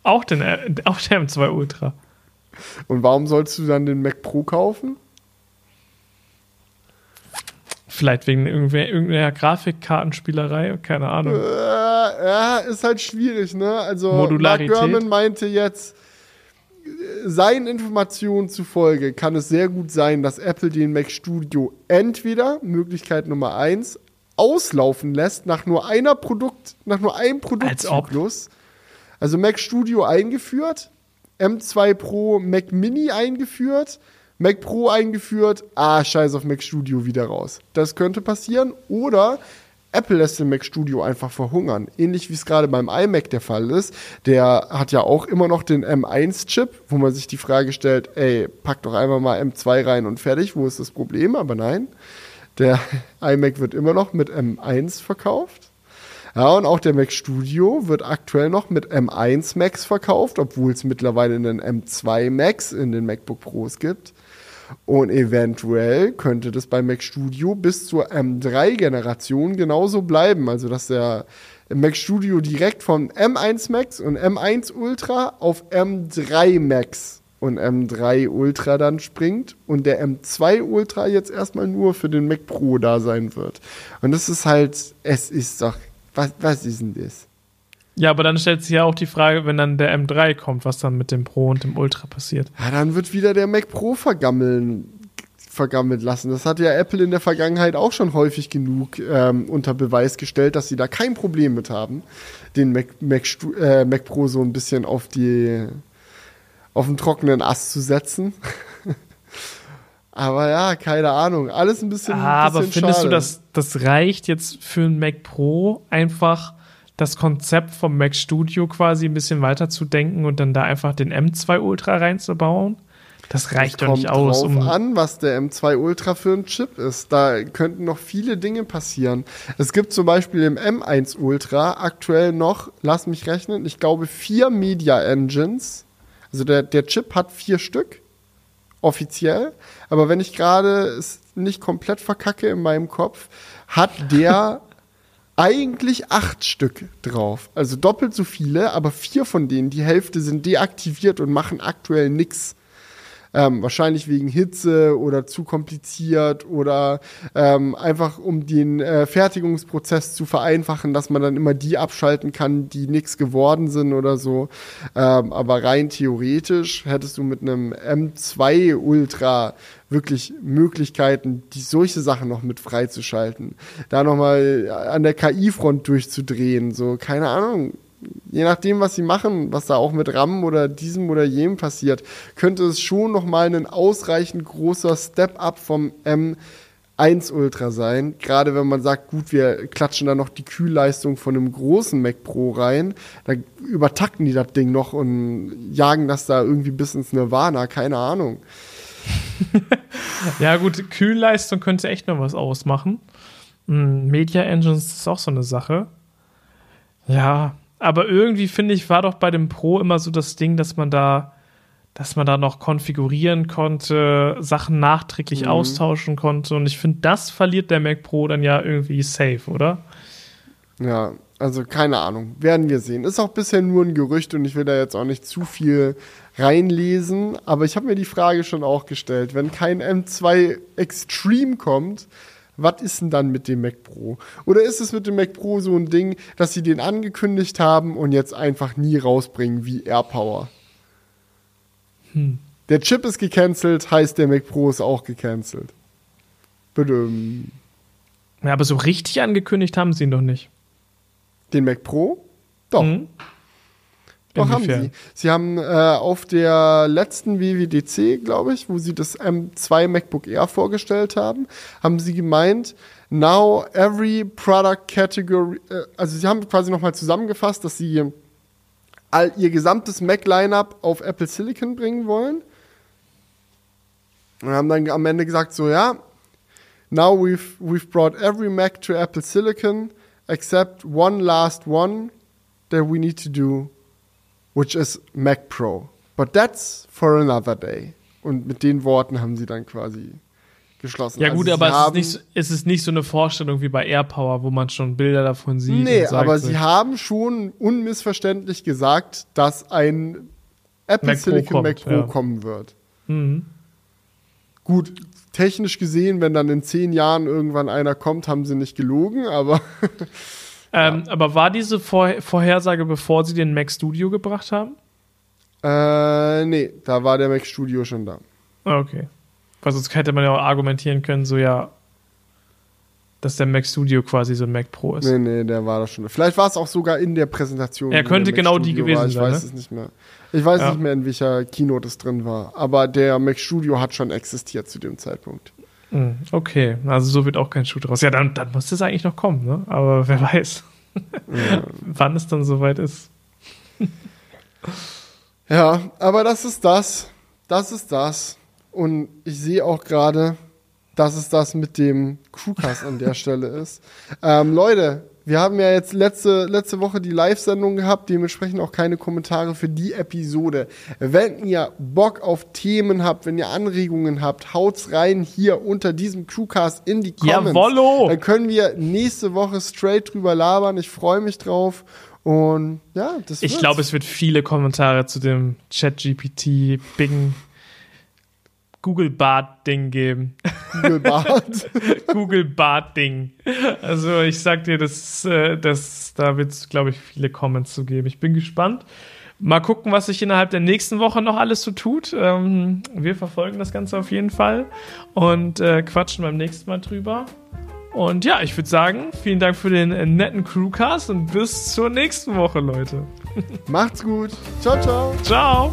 auch, den, auch der M2 Ultra. Und warum sollst du dann den Mac Pro kaufen? Vielleicht wegen irgendeiner Grafikkartenspielerei, keine Ahnung. Äh, ja, ist halt schwierig, ne? Also Mark Gurman meinte jetzt, seinen Informationen zufolge kann es sehr gut sein, dass Apple den Mac Studio entweder, Möglichkeit Nummer eins, auslaufen lässt nach nur einer Produkt, nach nur einem Produktzyklus. Also Mac Studio eingeführt, M2 Pro Mac Mini eingeführt, Mac Pro eingeführt, ah, scheiß auf Mac Studio wieder raus. Das könnte passieren. Oder Apple lässt den Mac Studio einfach verhungern. Ähnlich wie es gerade beim iMac der Fall ist. Der hat ja auch immer noch den M1-Chip, wo man sich die Frage stellt, ey, pack doch einfach mal M2 rein und fertig, wo ist das Problem? Aber nein, der iMac wird immer noch mit M1 verkauft. Ja, und auch der Mac Studio wird aktuell noch mit M1 Max verkauft, obwohl es mittlerweile einen M2 Max in den MacBook Pros gibt. Und eventuell könnte das bei Mac Studio bis zur M3-Generation genauso bleiben. Also, dass der Mac Studio direkt von M1 Max und M1 Ultra auf M3 Max und M3 Ultra dann springt und der M2 Ultra jetzt erstmal nur für den Mac Pro da sein wird. Und das ist halt, es ist doch, was, was ist denn das? Ja, aber dann stellt sich ja auch die Frage, wenn dann der M3 kommt, was dann mit dem Pro und dem Ultra passiert. Ja, dann wird wieder der Mac Pro vergammeln, vergammelt lassen. Das hat ja Apple in der Vergangenheit auch schon häufig genug ähm, unter Beweis gestellt, dass sie da kein Problem mit haben, den Mac, Mac, äh, Mac Pro so ein bisschen auf die auf den trockenen Ast zu setzen. aber ja, keine Ahnung. Alles ein bisschen. Ah, bisschen aber findest schade. du, dass das reicht jetzt für einen Mac Pro einfach das Konzept vom Mac Studio quasi ein bisschen weiter zu denken und dann da einfach den M2 Ultra reinzubauen? Das reicht doch nicht aus. Drauf um an, was der M2 Ultra für ein Chip ist. Da könnten noch viele Dinge passieren. Es gibt zum Beispiel im M1 Ultra aktuell noch, lass mich rechnen, ich glaube vier Media Engines. Also der, der Chip hat vier Stück, offiziell. Aber wenn ich gerade es nicht komplett verkacke in meinem Kopf, hat der eigentlich acht Stück drauf. Also doppelt so viele, aber vier von denen, die Hälfte sind deaktiviert und machen aktuell nichts. Ähm, wahrscheinlich wegen Hitze oder zu kompliziert oder ähm, einfach um den äh, Fertigungsprozess zu vereinfachen, dass man dann immer die abschalten kann, die nichts geworden sind oder so. Ähm, aber rein theoretisch hättest du mit einem M2 Ultra wirklich Möglichkeiten, die solche Sachen noch mit freizuschalten. Da nochmal an der KI-Front durchzudrehen, so, keine Ahnung je nachdem, was sie machen, was da auch mit RAM oder diesem oder jenem passiert, könnte es schon nochmal ein ausreichend großer Step-up vom M1 Ultra sein. Gerade wenn man sagt, gut, wir klatschen da noch die Kühlleistung von einem großen Mac Pro rein, dann übertakten die das Ding noch und jagen das da irgendwie bis ins Nirvana, keine Ahnung. ja, gut, Kühlleistung könnte echt noch was ausmachen. Media Engines ist auch so eine Sache. Ja, aber irgendwie finde ich, war doch bei dem Pro immer so das Ding, dass man da, dass man da noch konfigurieren konnte, Sachen nachträglich mhm. austauschen konnte. Und ich finde, das verliert der Mac Pro dann ja irgendwie safe, oder? Ja, also keine Ahnung. Werden wir sehen. Ist auch bisher nur ein Gerücht und ich will da jetzt auch nicht zu viel reinlesen. Aber ich habe mir die Frage schon auch gestellt. Wenn kein M2 Extreme kommt, was ist denn dann mit dem Mac Pro? Oder ist es mit dem Mac Pro so ein Ding, dass sie den angekündigt haben und jetzt einfach nie rausbringen wie AirPower? Hm. Der Chip ist gecancelt, heißt der Mac Pro ist auch gecancelt. Badum. Ja, aber so richtig angekündigt haben sie ihn doch nicht. Den Mac Pro? Doch. Hm. Doch, haben sie. Sie haben äh, auf der letzten WWDC, glaube ich, wo sie das M2 MacBook Air vorgestellt haben, haben sie gemeint, now every product category, äh, also sie haben quasi nochmal zusammengefasst, dass sie all ihr gesamtes Mac-Lineup auf Apple Silicon bringen wollen. Und haben dann am Ende gesagt, so ja, now we've, we've brought every Mac to Apple Silicon except one last one that we need to do which is Mac Pro. But that's for another day. Und mit den Worten haben sie dann quasi geschlossen. Ja, gut, also aber es ist, nicht, es ist nicht so eine Vorstellung wie bei AirPower, wo man schon Bilder davon sieht. Nee, aber sie haben schon unmissverständlich gesagt, dass ein Apple Mac Silicon kommt, Mac Pro ja. kommen wird. Mhm. Gut, technisch gesehen, wenn dann in zehn Jahren irgendwann einer kommt, haben sie nicht gelogen, aber Ähm, ja. Aber war diese Vor Vorhersage, bevor sie den Mac Studio gebracht haben? Äh, nee, da war der Mac Studio schon da. Okay. Weil sonst hätte man ja auch argumentieren können, so ja, dass der Mac Studio quasi so ein Mac Pro ist. Nee, nee, der war da schon. Vielleicht war es auch sogar in der Präsentation. Er könnte genau die Studio gewesen war. Ich sein, weiß ne? es nicht mehr. Ich weiß Ja. nicht mehr, in welcher Keynote es drin war. Aber der Mac Studio hat schon existiert zu dem Zeitpunkt. Hm, Okay, also so wird auch kein Schuh draus. Ja, dann, dann muss es eigentlich noch kommen, ne? Aber wer weiß, wann es dann soweit ist. Ja, aber das ist das. Das ist das. Und ich sehe auch gerade, dass es das mit dem Crewcast an der Stelle ist. Ähm, Leute, wir haben ja jetzt letzte, letzte Woche die Live-Sendung gehabt, dementsprechend auch keine Kommentare für die Episode. Wenn ihr Bock auf Themen habt, wenn ihr Anregungen habt, haut's rein hier unter diesem Crewcast in die Comments. Jawollo! Dann können wir nächste Woche straight drüber labern. Ich freue mich drauf. Und ja, das Ich glaube, es wird viele Kommentare zu dem ChatGPT, Bing, Google Bart-Ding geben. Google Bart. Google Bart-Ding. Also ich sag dir, das, äh, das, da wird es, glaube ich, viele Comments zu geben. Ich bin gespannt. Mal gucken, was sich innerhalb der nächsten Woche noch alles so tut. Ähm, wir verfolgen das Ganze auf jeden Fall und äh, quatschen beim nächsten Mal drüber. Und ja, ich würde sagen, vielen Dank für den äh, netten Crewcast und bis zur nächsten Woche, Leute. Macht's gut. Ciao, ciao. Ciao!